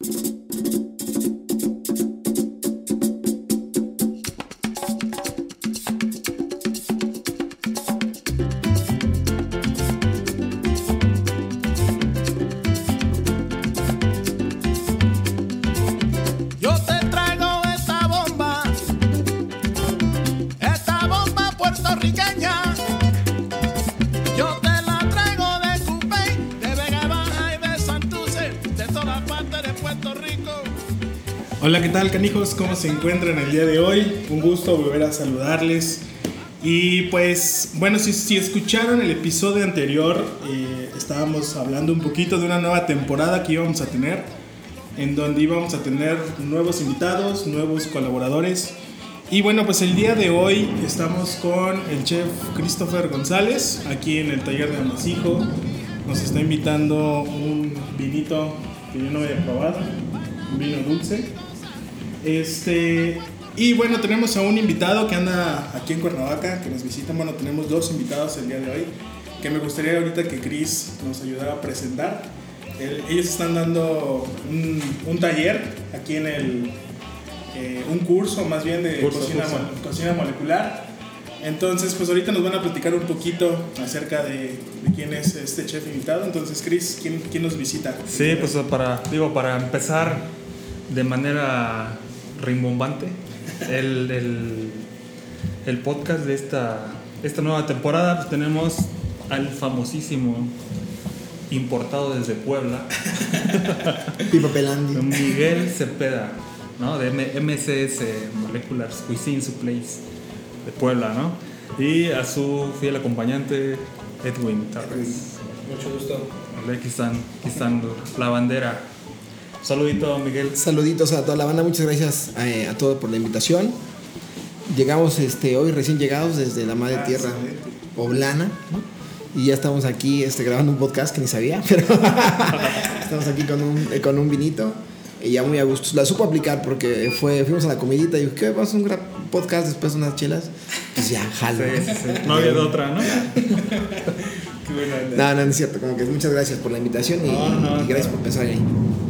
Yo Hola, ¿qué tal canijos? ¿Cómo se encuentran el día de hoy? Un gusto volver a saludarles. Y pues, bueno, si, escucharon el episodio anterior, eh, estábamos hablando un poquito de una nueva temporada que íbamos a tener, en donde íbamos a tener nuevos invitados, nuevos colaboradores. Y bueno, pues el día de hoy estamos con el chef Christopher González, aquí en el taller de Amasijo. Nos está invitando un vinito que yo no había probado, un vino dulce. Este, y bueno, tenemos a un invitado que anda aquí en Cuernavaca, que nos visita. Bueno, tenemos dos invitados el día de hoy, que me gustaría ahorita que Chris nos ayudara a presentar. El- ellos están dando un, un taller aquí en el, eh, un curso más bien de Curso, cocina, curso. mo- cocina molecular. Entonces, pues ahorita nos van a platicar un poquito acerca de, de quién es este chef invitado. Entonces, Chris, ¿quién, quién nos visita? Sí, pues para, digo, para empezar de manera rimbombante el, el, el podcast de esta, esta nueva temporada, pues tenemos al famosísimo importado desde Puebla, Pipa Pelandi. Miguel Cepeda, ¿no? De M- MCS, Molecular Cuisine Supplies de Puebla, ¿no? Y a su fiel acompañante, Edwin Torres. Mucho gusto. Aquí están, aquí están la bandera. Saludito, Miguel. Saluditos a toda la banda, muchas gracias eh, a, todos por la invitación. Llegamos este, hoy recién llegados desde la madre tierra poblana y ya estamos aquí este, grabando un podcast que ni sabía, pero estamos aquí con un, eh, con un vinito y ya muy a gusto. La supo aplicar porque fue, fuimos a la comidita y dijo, ¿qué? ¿Vamos a un podcast después de unas chelas? Pues ya, jalo. Sí, sí, sí. No había de otra, ¿no? Qué buena. No, no, no es cierto, como que muchas gracias por la invitación y, No, no, y gracias por pensar ahí.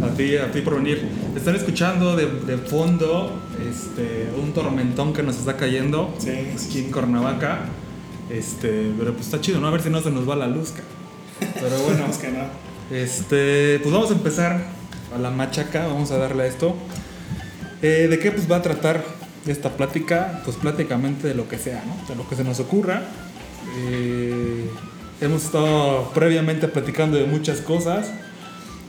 A ti, a ti por venir. Están escuchando de, de fondo este, un tormentón que nos está cayendo Sí, aquí en Cuernavaca. Este, pero pues está chido, ¿no? A ver si no se nos va la luz. Pero bueno, Esperemos que no. Este, pues vamos a empezar a la machaca, vamos a darle a esto. Eh, ¿De qué pues va a tratar esta plática? Pues prácticamente de lo que sea, ¿no? De lo que se nos ocurra. Eh, hemos estado previamente platicando de muchas cosas,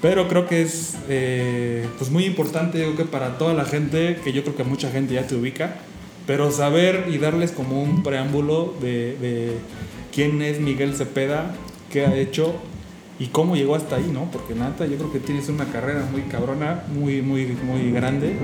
pero creo que es eh, pues muy importante, creo que para toda la gente, que yo creo que mucha gente ya te ubica, pero saber y darles como un preámbulo de, de quién es Miguel Cepeda, qué ha hecho y cómo llegó hasta ahí, ¿no? Porque nata, yo creo que tienes una carrera muy cabrona, muy, muy, muy grande.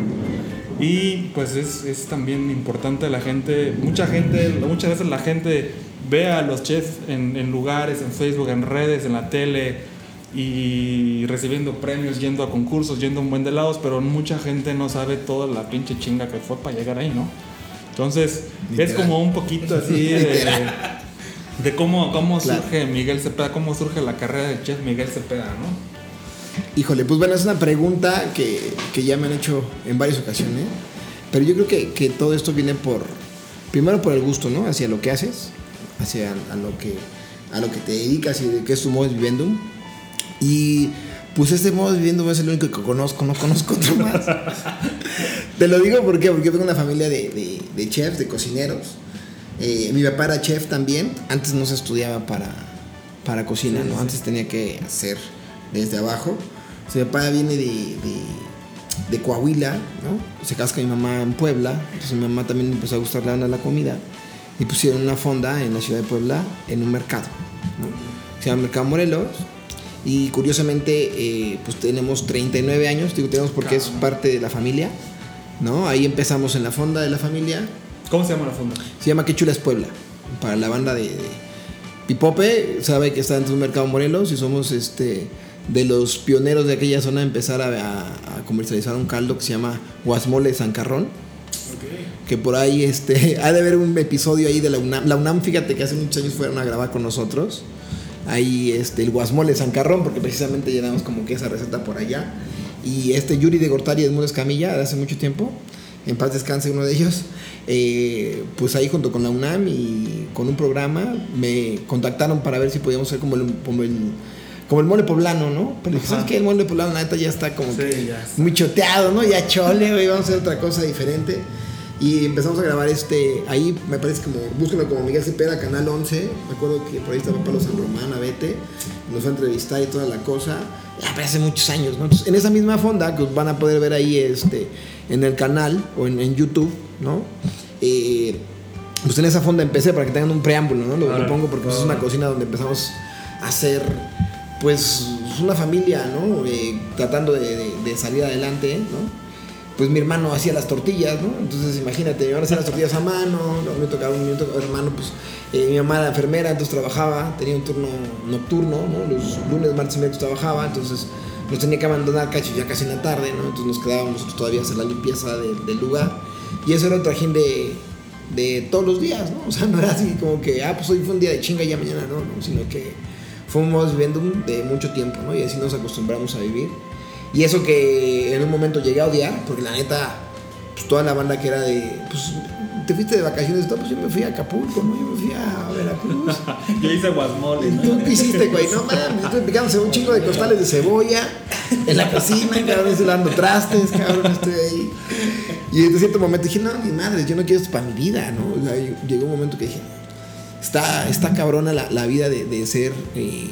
Y pues es, es también importante la gente, mucha gente, muchas veces la gente ve a los chefs en, en lugares, en Facebook, en redes, en la tele y recibiendo premios, yendo a concursos, yendo a un buen de lados, pero mucha gente no sabe toda la pinche chinga que fue para llegar ahí, ¿no? Entonces, es como un poquito así de, de cómo, cómo Claro. surge Miguel Cepeda, cómo surge la carrera del chef Miguel Cepeda, ¿no? Híjole, pues bueno, es una pregunta que, que ya me han hecho en varias ocasiones, pero yo creo que, que todo esto viene por, primero por el gusto, ¿no? Hacia lo que haces, hacia a lo que, a lo que te dedicas y de qué es tu modo de viviendo. Y pues este modo de viviendo es el único que conozco, no conozco otro más. te lo digo ¿por qué? porque yo tengo una familia de, de, de chefs, de cocineros. Eh, mi papá era chef también, antes no se estudiaba para, para cocina, ¿no? Antes tenía que hacer desde abajo. O sea, mi papá viene de, de, de Coahuila, ¿no? Se casca mi mamá en Puebla, entonces mi mamá también empezó a gustarle de la comida y pusieron una fonda en la ciudad de Puebla en un mercado, ¿no? Se llama Mercado Morelos y curiosamente eh, pues tenemos 39 años, digo tenemos porque es parte de la familia, ¿no? Ahí empezamos en la fonda de la familia, ¿Cómo se llama la fonda? se llama Qué chula es Puebla. Para la banda de, de Pipope, sabe que está en un mercado Morelos y somos este de los pioneros de aquella zona de empezar a, a- a comercializar un caldo que se llama Guasmole Sancarrón. Que por ahí este, ha de haber un episodio ahí de la UNAM. La UNAM, fíjate que hace muchos años fueron a grabar con nosotros. Ahí este, el guasmole Sancarrón, porque precisamente llenamos como que esa receta por allá. y este Yuri de Gortari y Edmundo Escamilla de hace mucho tiempo, en paz descanse uno de ellos, eh, pues ahí junto con la UNAM y con un programa me contactaron para ver si podíamos ser como el, como el, como el mole poblano, ¿no? Pero dije, ¿sabes qué? El mole poblano, la neta, ya está como Sí, que muy choteado, ¿no? Ya chole, güey, vamos a hacer otra cosa diferente. Y empezamos a grabar este, ahí me parece como, búsquenlo como Miguel Cepeda, Canal 11, me acuerdo que por ahí estaba Pablo San Román, Abete, nos fue a entrevistar y toda la cosa, hace muchos años, ¿no? Entonces, en esa misma fonda, que van a poder ver ahí este, en el canal o en, en YouTube, ¿no? Eh, pues en esa fonda empecé para que tengan un preámbulo, ¿no? Lo, pongo porque pues, es una cocina donde empezamos a hacer, pues, una familia, ¿no? Eh, tratando de, de- de salir adelante, ¿no? Pues mi hermano hacía las tortillas, ¿no? Entonces imagínate, mi hermano hacía las tortillas a mano, no, me tocaba un minuto, hermano, pues eh, mi mamá era enfermera, entonces trabajaba, tenía un turno nocturno, ¿no? Los lunes, martes y miércoles trabajaba, entonces nos tenía que abandonar casi ya casi en la tarde, ¿no? Entonces nos quedábamos nosotros todavía a hacer la limpieza de- del lugar. Y eso era un trajín de, de todos los días, ¿no? O sea, no era así como que, ah, pues hoy fue un día de chinga y ya mañana no, ¿no? Sino que fuimos viviendo de mucho tiempo, ¿no? Y así nos acostumbramos a vivir. Y eso que en un momento llegué a odiar, porque la neta, pues toda la banda que era de, pues, te fuiste de vacaciones, pues yo me fui a Acapulco, ¿no? Yo me fui a Veracruz. Yo hice guasmole, ¿no? ¿Tú qué hiciste, güey? No mames, estoy picándose un chingo de costales de cebolla en la cocina, cabrón, estoy lavando trastes, cabrón, estoy ahí. Y en cierto momento dije, no, mi madre, yo no quiero esto para mi vida, ¿no? O sea, llegó un momento que dije, está, está cabrona la, la vida de, de ser, eh,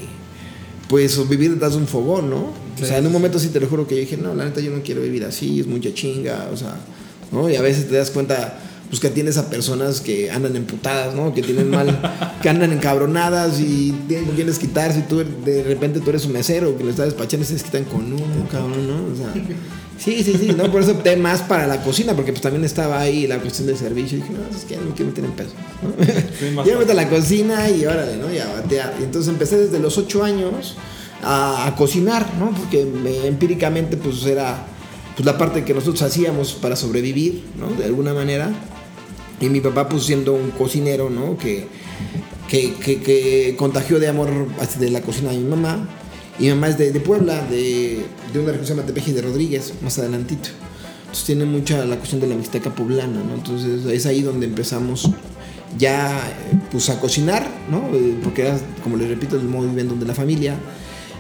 pues, vivir detrás de un fogón, ¿no? O sea, en un momento sí te lo juro que yo dije, no, la neta yo no quiero vivir así, es mucha chinga, o sea, ¿no? Y a veces te das cuenta, pues que tienes a personas que andan emputadas, ¿no? Que tienen mal, que andan encabronadas y tienen con quienes quitarse y tú de repente tú eres un mesero que le estás despachando y se desquitan con uno, cabrón, ¿no? O sea, sí, sí, sí, ¿no? Por eso opté más para la cocina, porque pues también estaba ahí la cuestión del servicio y dije, no, es que no quiero meter en peso, ¿no? Sí, ya me meto a la cocina y órale, ¿no? Y a batear. Y entonces empecé desde los 8 años a, a cocinar, ¿no? Porque me- empíricamente pues era pues la parte que nosotros hacíamos para sobrevivir, ¿no? De alguna manera. Y mi papá pues siendo un cocinero, ¿no? Que, que, que, que contagió de amor de la cocina a mi mamá. Y mi mamá es de, de Puebla, de, de una región que se llama Tepeji de Rodríguez, más adelantito. Entonces tiene mucha la cuestión de la mixteca poblana, ¿no? Entonces es ahí donde empezamos ya eh, pues a cocinar, ¿no? Eh, Porque era, como les repito, el modo viviendo de la familia.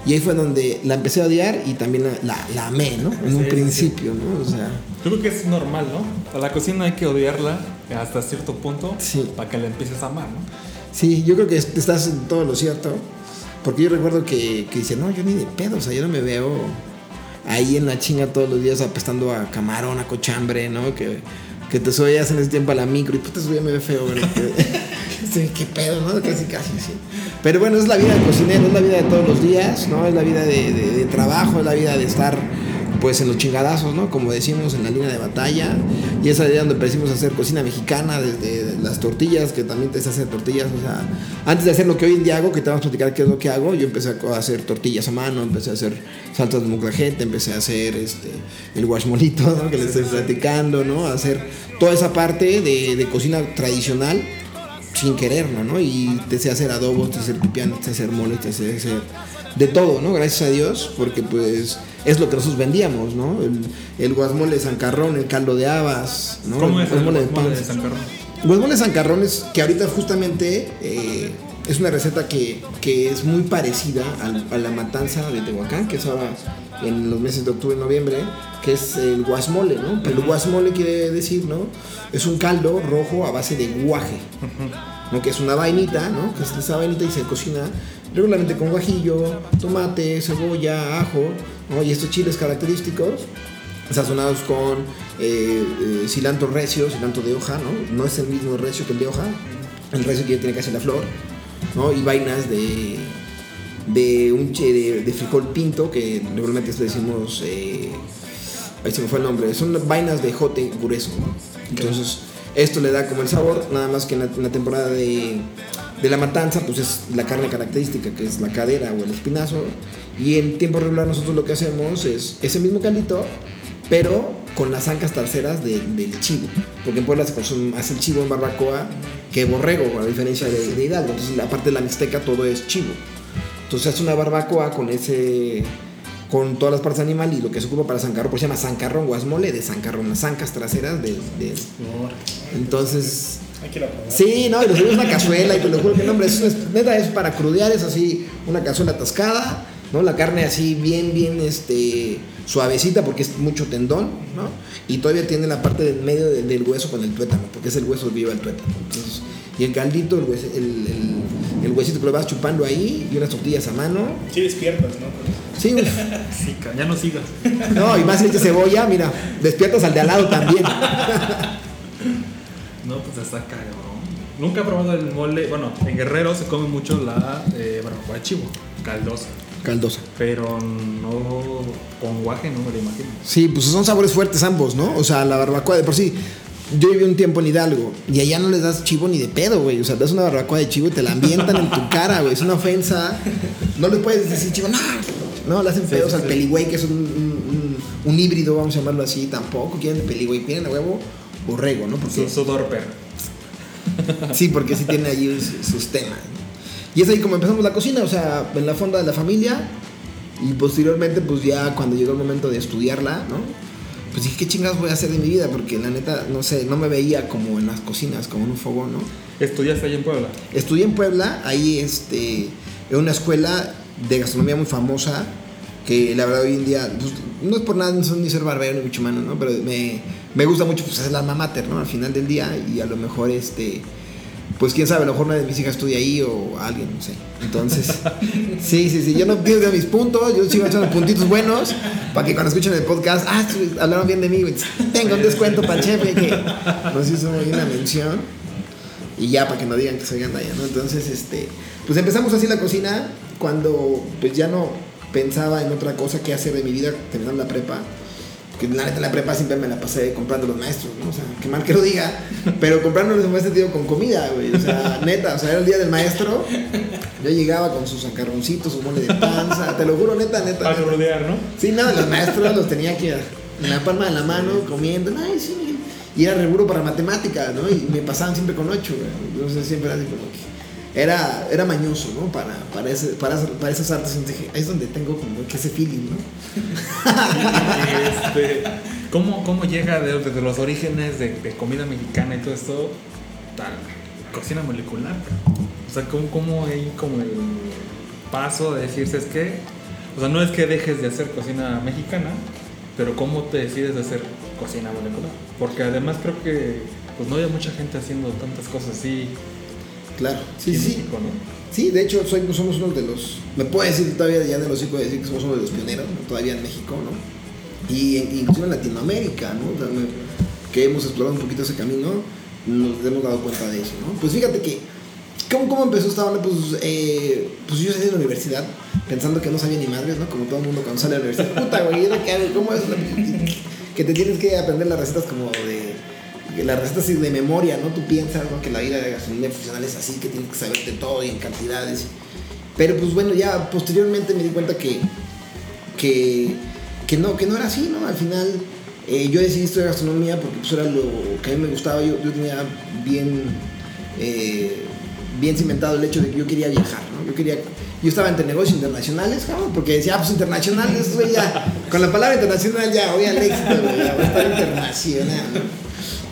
Y ahí fue donde la empecé a odiar y también la, la, la amé, ¿no? En un sí, principio, ¿no? O sea, Yo creo que es normal, ¿no? A la cocina hay que odiarla hasta cierto punto Sí. para que la empieces a amar, ¿no? Sí, yo creo que est- estás en todo lo cierto. Porque yo recuerdo que, que dice, no, yo ni de pedo, o sea, yo no me veo ahí en la chinga todos los días apestando a camarón, a cochambre, ¿no? Que, que te subías en ese tiempo a la micro y puta, eso ya me ve feo, ¿verdad? qué pedo, ¿no? Casi, casi, sí. Pero bueno, es la vida del cocinero, es la vida de todos los días, ¿no? Es la vida de, de- de trabajo, es la vida de estar pues en los chingadazos, ¿no? Como decimos, en la línea de batalla. Y esa idea donde empezamos a hacer cocina mexicana, desde las tortillas, que también te sé hacer tortillas. O sea, antes de hacer lo que hoy en día hago, que te vamos a platicar qué es lo que hago, yo empecé a hacer tortillas a mano, empecé a hacer saltas de muclajete, empecé a hacer este, el guachmolito, ¿no? Que les estoy platicando, ¿no? A hacer toda esa parte de, de cocina tradicional sin quererlo, ¿no? Y te sé hacer adobos, te sé hacer pipianos, te sé hacer moles, te sé hacer de todo, ¿no? Gracias a Dios, porque pues es lo que nosotros vendíamos, ¿no? El, el guasmole de sancarrón, el caldo de habas, ¿no? ¿Cómo es el guasmole de de? Guasmole de sancarrón es que ahorita justamente eh, es una receta que, que es muy parecida al- a, la matanza de Tehuacán, que es ahora en los meses de octubre y noviembre, que es el guasmole, ¿no? Pero el guasmole quiere decir, ¿no? Es un caldo rojo a base de guaje, ¿no? Que es una vainita, ¿no? Que es esa vainita y se cocina regularmente con guajillo, tomate, cebolla, ajo, ¿no? Y estos chiles característicos sazonados con eh, eh, cilantro recio, cilantro de hoja, ¿no? No es el mismo recio que el de hoja, el recio que ya tiene casi la flor, ¿no? Y vainas de, de un che- de, de frijol pinto, que regularmente le decimos, eh, ahí se me fue el nombre, son vainas de jote grueso. Entonces, esto le da como el sabor, nada más que en la, temporada de, de la matanza, pues es la carne característica, que es la cadera o el espinazo. Y en tiempo regular nosotros lo que hacemos es ese mismo caldito, pero con las ancas terceras de- del chivo. Porque en Puebla se consume más el chivo en barbacoa que borrego, a diferencia de, Hidalgo. Entonces, la parte de la mixteca todo es chivo. Entonces, hace una barbacoa con ese con todas las partes animal y lo que se ocupa para zancarrón, por se llama zancarrón, guasmole de zancarrón, las zancas traseras de, de- entonces. Sí, no, y lo subimos una cazuela y te lo juro que no, hombre, eso es, neta, es para crudear, es así, una cazuela atascada, ¿no? La carne así bien, bien, este, suavecita porque es mucho tendón, ¿no? Y todavía tiene la parte del medio de- del hueso con el tuétano, porque es el hueso vivo el tuétano. Entonces, y el caldito, el, hues- el, el- el huesito que lo vas chupando ahí y unas tortillas a mano. Sí despiertas, ¿no? Sí, uf. Sí, ya no sigas. no, y más si le echas cebolla, mira, despiertas al de al lado también. No, pues está cabrón. Nunca he probado el mole. Bueno, en Guerrero se come mucho la eh, barbacoa de chivo, caldosa. Caldosa. Pero no con guaje, no me lo imagino. Sí, pues son sabores fuertes ambos, ¿no? O sea, la barbacoa de por sí. Yo viví un tiempo en Hidalgo y allá no les das chivo ni de pedo, güey. O sea, das una barbacoa de chivo y te la ambientan en tu cara, güey. Es una ofensa. No le puedes decir chivo, no. No, le hacen pedos sí, al sí. peligüey, que es un, un- híbrido, vamos a llamarlo así. Tampoco quieren de peligüey, quieren a huevo borrego, ¿no? Porque, Su sudor perro. sí, porque sí tiene allí sus, temas. Y es ahí como empezamos la cocina, o sea, en la fonda de la familia. Y posteriormente, pues ya cuando llegó el momento de estudiarla, ¿no? Pues dije, ¿qué chingados voy a hacer de mi vida? Porque la neta, no sé, no me veía como en las cocinas, como en un fogón, ¿no? ¿Estudiaste ahí en Puebla? Estudié en Puebla, ahí este, en una escuela de gastronomía muy famosa, que la verdad hoy en día, pues, no es por nada ni son- ni ser barbero ni mucho menos, ¿no? Pero me, me gusta mucho, pues es la alma mater, ¿no? Al final del día y a lo mejor, este, pues quién sabe, a lo mejor una de mis hijas estudia ahí o alguien, no sé. Entonces, sí, sí, sí, yo no pierdo mis puntos, yo sigo echando puntitos buenos para que cuando escuchen el podcast, ah, hablaron bien de mí, tengo un descuento para el chefe que nos hizo una mención. Y ya, para que no digan que soy gandalla, ¿no? Entonces, este, pues empezamos así la cocina cuando pues ya no pensaba en otra cosa que hacer de mi vida terminando la prepa. Que la neta la prepa siempre me la pasé comprando los maestros, ¿no? O sea, que mal que lo diga, pero comprándolos en buen sentido con comida, güey. O sea, neta, o sea, era el día del maestro. Yo llegaba con sus sacarroncitos, su mole de panza, te lo juro, neta, neta. Para rodear, ¿no? Sí, nada, los maestros los tenía aquí en la palma de la mano, comiendo, ay, sí, y era reburo para matemáticas, ¿no? Y me pasaban siempre con ocho, güey. Entonces siempre era así como que. Era, era mañoso, ¿no? Para, para, ese, para, para esas artes. Dije, ahí es donde tengo como ese feeling, ¿no? Este, ¿cómo, ¿Cómo llega de- desde los orígenes de, de comida mexicana y todo esto a cocina molecular? O sea, ¿cómo, cómo hay como el paso de decirse es que, o sea, no es que dejes de hacer cocina mexicana, pero ¿cómo te decides de hacer cocina molecular? Porque además creo que pues no había mucha gente haciendo tantas cosas así Claro, sí, sí. México, ¿no? Sí, de hecho soy, somos uno de los, me puedo decir todavía ya de los hijos decir que somos uno de los pioneros, ¿no? todavía en México, ¿no? Y en- incluso en Latinoamérica, ¿no? Que hemos explorado un poquito ese camino, nos hemos dado cuenta de eso, ¿no? Pues fíjate que, ¿cómo, cómo empezó esta onda? Pues, eh, pues yo salí de la universidad pensando que no sabía ni madres, ¿no? Como todo el mundo cuando sale de la universidad, puta, güey, ¿ahora ¿qué hago? ¿Cómo es? Que te tienes que aprender las recetas como de que las recetas así de memoria, ¿no? Tú piensas ¿no? que la vida de gastronomía funcional es así, que tienes que saberte todo y en cantidades. Pero pues bueno, ya posteriormente me di cuenta que, que, que, no, que no era así, ¿no? Al final eh, yo decidí estudiar gastronomía porque pues era lo que a mí me gustaba. Yo, yo tenía bien, eh, bien cimentado el hecho de que yo quería viajar, ¿no? Yo quería... Yo estaba entre negocios internacionales, cabrón, porque decía, ah, pues internacionales, güey, ya, con la palabra internacional ya voy al éxito, güey, voy a estar internacional, ¿no?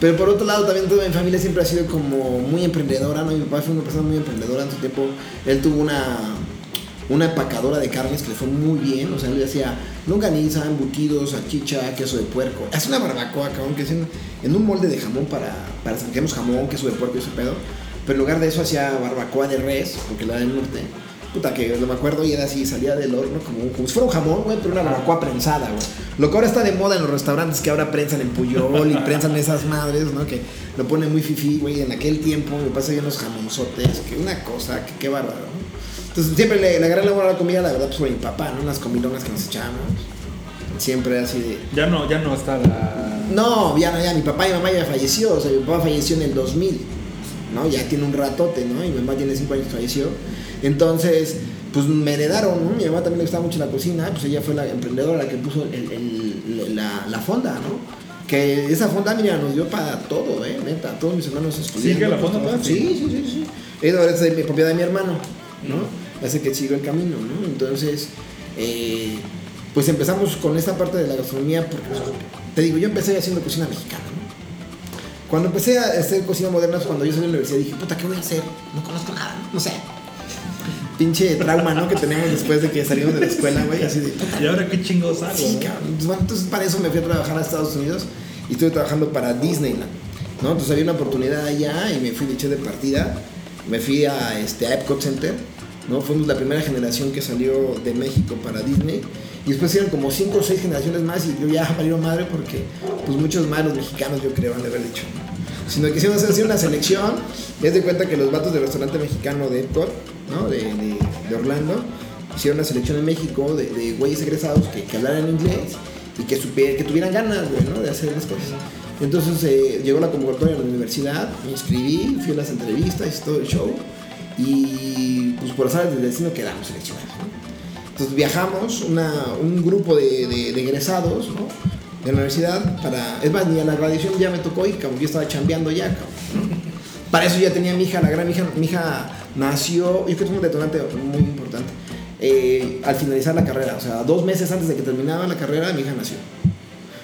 Pero por otro lado, también toda mi familia siempre ha sido como muy emprendedora, ¿no? Mi papá fue una persona muy emprendedora en su tiempo. Él tuvo una, una empacadora de carnes que le fue muy bien. O sea, él hacía longaniza, embutidos, salchicha, queso de puerco. Hace una barbacoa, cabrón, que es en, un molde de jamón para, para jamón, queso de puerco y ese pedo. Pero en lugar de eso hacía barbacoa de res, porque la del norte. Puta, que no me acuerdo y era así, salía del horno como, como si fuera un jamón, güey, pero una barbacoa prensada, güey. Lo que ahora está de moda en los restaurantes, que ahora prensan en Puyol y prensan esas madres, ¿no? Que lo ponen muy fifí, güey. En aquel tiempo me pasa unos jamonzotes, que una cosa, que qué bárbaro, ¿no? Entonces siempre le, le agarré la buena la comida, la verdad, pues por mi papá, ¿no? Las comilonas que nos echábamos. Siempre así de... Ya no, ya no está la... No, ya no, ya, mi papá y mamá ya falleció, o sea, mi papá falleció en el 2000, ¿no? Ya tiene un ratote, ¿no? Y mi mamá tiene 5 años falleció. Entonces, pues me heredaron, ¿no? Mi mamá también le gustaba mucho la cocina, pues ella fue la emprendedora la que puso el- el- la, la fonda, ¿no? Que esa fonda, mira, nos dio para todo, ¿eh? Neta, todos mis hermanos estudiando. ¿Sigue la fonda pues, todavía? Sí, sí, sí, sí. Es ahora es de mi propiedad de mi hermano, ¿no? Hace que siga el camino, ¿no? Entonces, eh, pues empezamos con esta parte de la gastronomía porque, te digo, yo empecé haciendo cocina mexicana, ¿no? Cuando empecé a hacer cocina moderna, cuando yo salí de la universidad dije, puta, ¿qué voy a hacer? No conozco nada, no, no sé. Pinche trauma, ¿no? Que tenemos después de que salimos de la escuela, güey, así de, ¿Y ahora qué chingos hago? Sí, no? cabrón. Entonces, bueno, entonces para eso me fui a trabajar a Estados Unidos y estuve trabajando para Disneyland. ¿no? Entonces había una oportunidad allá y me fui de hecho de partida. Me fui a, este, a Epcot Center. ¿no? Fuimos la primera generación que salió de México para Disney. Y después eran como cinco o seis generaciones más y yo ya valieron madre porque pues muchos más los mexicanos yo creo han de haber dicho. ¿No? Sino que hicimos hacer una selección. Les de cuenta que los vatos del restaurante mexicano de Epcot, ¿no? de, de- de Orlando, hicieron una selección en México de, de güeyes egresados que, hablaran inglés y que, supier- que tuvieran ganas ¿no? de hacer las cosas. Entonces eh, llegó la convocatoria a la universidad, me inscribí, fui a las entrevistas, todo el show y pues por las del destino quedamos seleccionados. Entonces viajamos un grupo de, de- de egresados ¿no? De la universidad para... Es más, ni a la graduación ya me tocó ir, como yo estaba chambeando ya, cabrón. Para eso ya tenía mi hija, la gran hija, mi hija nació, yo creo que es un detonante muy importante, eh, al finalizar la carrera, o sea, dos meses antes de que terminaba la carrera, mi hija nació.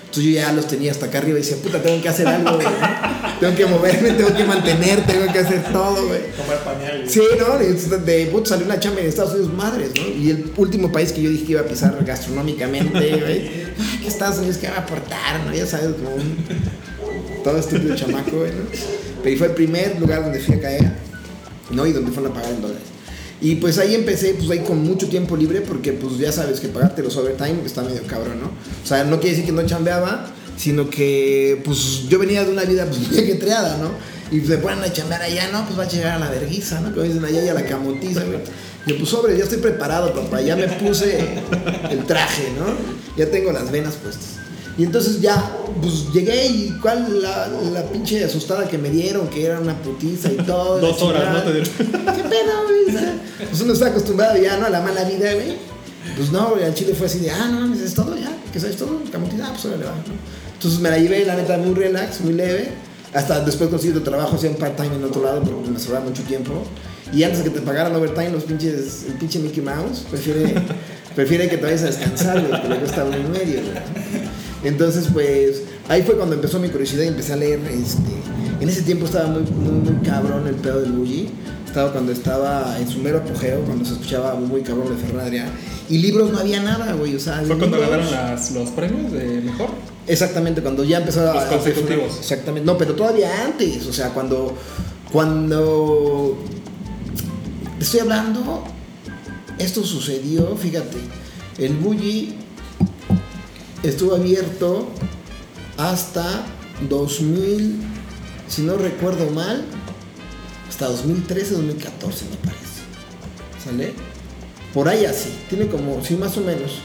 Entonces yo ya los tenía hasta acá arriba y decía, puta, tengo que hacer algo, güey. Tengo que moverme, tengo que mantener, tengo que hacer todo, güey. Comer pañales. Sí, ¿no? De, de salió una chamba en Estados Unidos, madres, ¿no? Y el último país que yo dije que iba a pisar gastronómicamente, güey. Que Estados Unidos que va a aportar, ¿no? Ya sabes, como un todo estúpido chamaco, güey, ¿no? Pero fue el primer lugar donde fui a caer, ¿no? Y donde fueron a pagar en dólares. Y pues ahí empecé, pues ahí con mucho tiempo libre, porque pues ya sabes que pagarte los overtime está medio cabrón, ¿no? O sea, no quiere decir que no chambeaba, sino que pues yo venía de una vida pues muy ajetreada, ¿no? Y se ponen a chambear allá, ¿no? Pues va a llegar a la verguiza, ¿no? Como dicen allá y a la camotiza, güey. Yo pues sobre, ya estoy preparado, papá, ya me puse el traje, ¿no? Ya tengo las venas puestas. Y entonces ya, pues llegué y cuál la, la pinche asustada que me dieron, que era una putiza y todo. Dos horas, chingada. ¿no? Te dieron. ¿Qué pedo, güey? Pues uno está acostumbrado ya, ¿no? A la mala vida, güey. Pues no, güey, al chile fue así de, ah, no mames, es todo ya, que sabes todo, camotina, ah, pues órale, va, ¿no? Entonces me la llevé, la neta, muy relax, muy leve. Hasta después conseguí otro trabajo, hacía un part-time en otro lado, porque me sobraba mucho tiempo. Y antes de que te pagaran overtime, los pinches, el pinche Mickey Mouse prefiere, prefiere que te vayas a descansar, güey, que le cuesta uno y medio, güey. Entonces, pues, ahí fue cuando empezó mi curiosidad y empecé a leer, este, en ese tiempo estaba muy, muy, muy cabrón el pedo del bully, cuando estaba en su mero apogeo, cuando se escuchaba muy cabrón de Ferran y libros no había nada, güey, o sea, Fue cuando libros- ganaron las, los premios de mejor. Exactamente, cuando ya empezó a... Los a- consecutivos. Exactamente, no, pero todavía antes, o sea, cuando... Cuando... te Estoy hablando, esto sucedió, fíjate, el Bully estuvo abierto hasta 2000, si no recuerdo mal, hasta 2013, 2014 me parece. ¿Sale? Por ahí así, tiene como, sí, más o menos.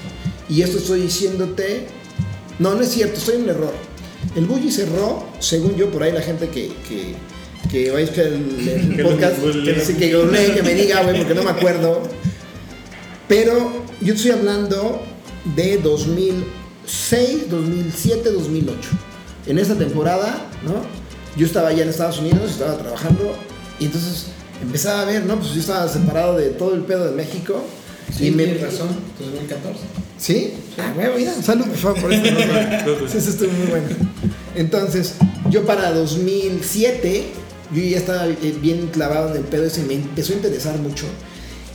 Y esto estoy diciéndote, no, no es cierto, estoy en un error. El Bully cerró, según yo, por ahí la gente que, que, que va a el, el Que podcast, que, sí, que que me diga, güey, porque no me acuerdo. Pero yo estoy hablando de 2006, 2007, 2008. En esa temporada, ¿no? Yo estaba allá en Estados Unidos, estaba trabajando y entonces empezaba a ver, ¿no? Pues yo estaba separado de todo el pedo de México. Sí, y me... tienes razón, 2014. ¿Sí? Ah, huevo, mira, salud, por favor, por esto. Sí, eso estuvo muy bueno. Entonces, yo para 2007, yo ya estaba eh, bien clavado en el pedo ese, me empezó a interesar mucho.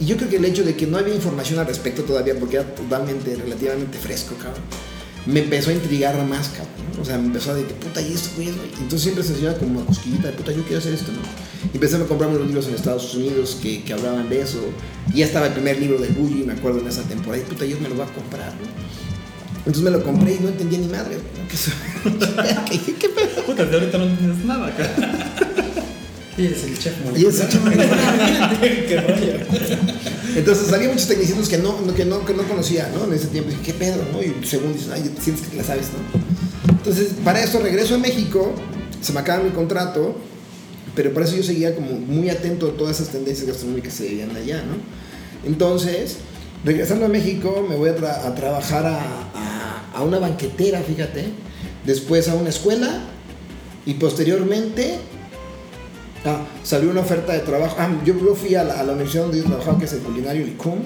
Y yo creo que el hecho de que no había información al respecto todavía, porque era totalmente, relativamente fresco, cabrón, me empezó a intrigar más, cabrón. O sea, me empezó a decir, puta, ¿y esto, güey? güey? Entonces siempre se hacía como una cosquillita de, puta, yo quiero hacer esto, ¿no? Y empecé a comprarme los libros en Estados Unidos que, que hablaban de eso. Y ya estaba el primer libro del Bully, me acuerdo, en esa temporada. Y puta, yo me lo voy a comprar, ¿no? Entonces me lo compré y no entendía ni madre, güey. ¿Qué, eso- ¿Qué, qué pedo? Puta, de ahorita no tienes nada acá. Y eres el chef Y eso, chaval, Qué rollo. Entonces había muchos tecnicismos que no, que no, que no conocía, ¿no? En ese tiempo dije, ¿qué pedo, no? Y según dicen, ay, sientes que la sabes, ¿no? Entonces, para eso regreso a México, se me acaba mi contrato, pero por eso yo seguía como muy atento a todas esas tendencias gastronómicas que se veían allá, ¿no? Entonces, regresando a México, me voy a, tra- a trabajar a, a- a una banquetera, fíjate, después a una escuela y posteriormente Ah, salió una oferta de trabajo. Ah, yo, yo fui a la, universidad donde yo trabajaba, que es el culinario Licum,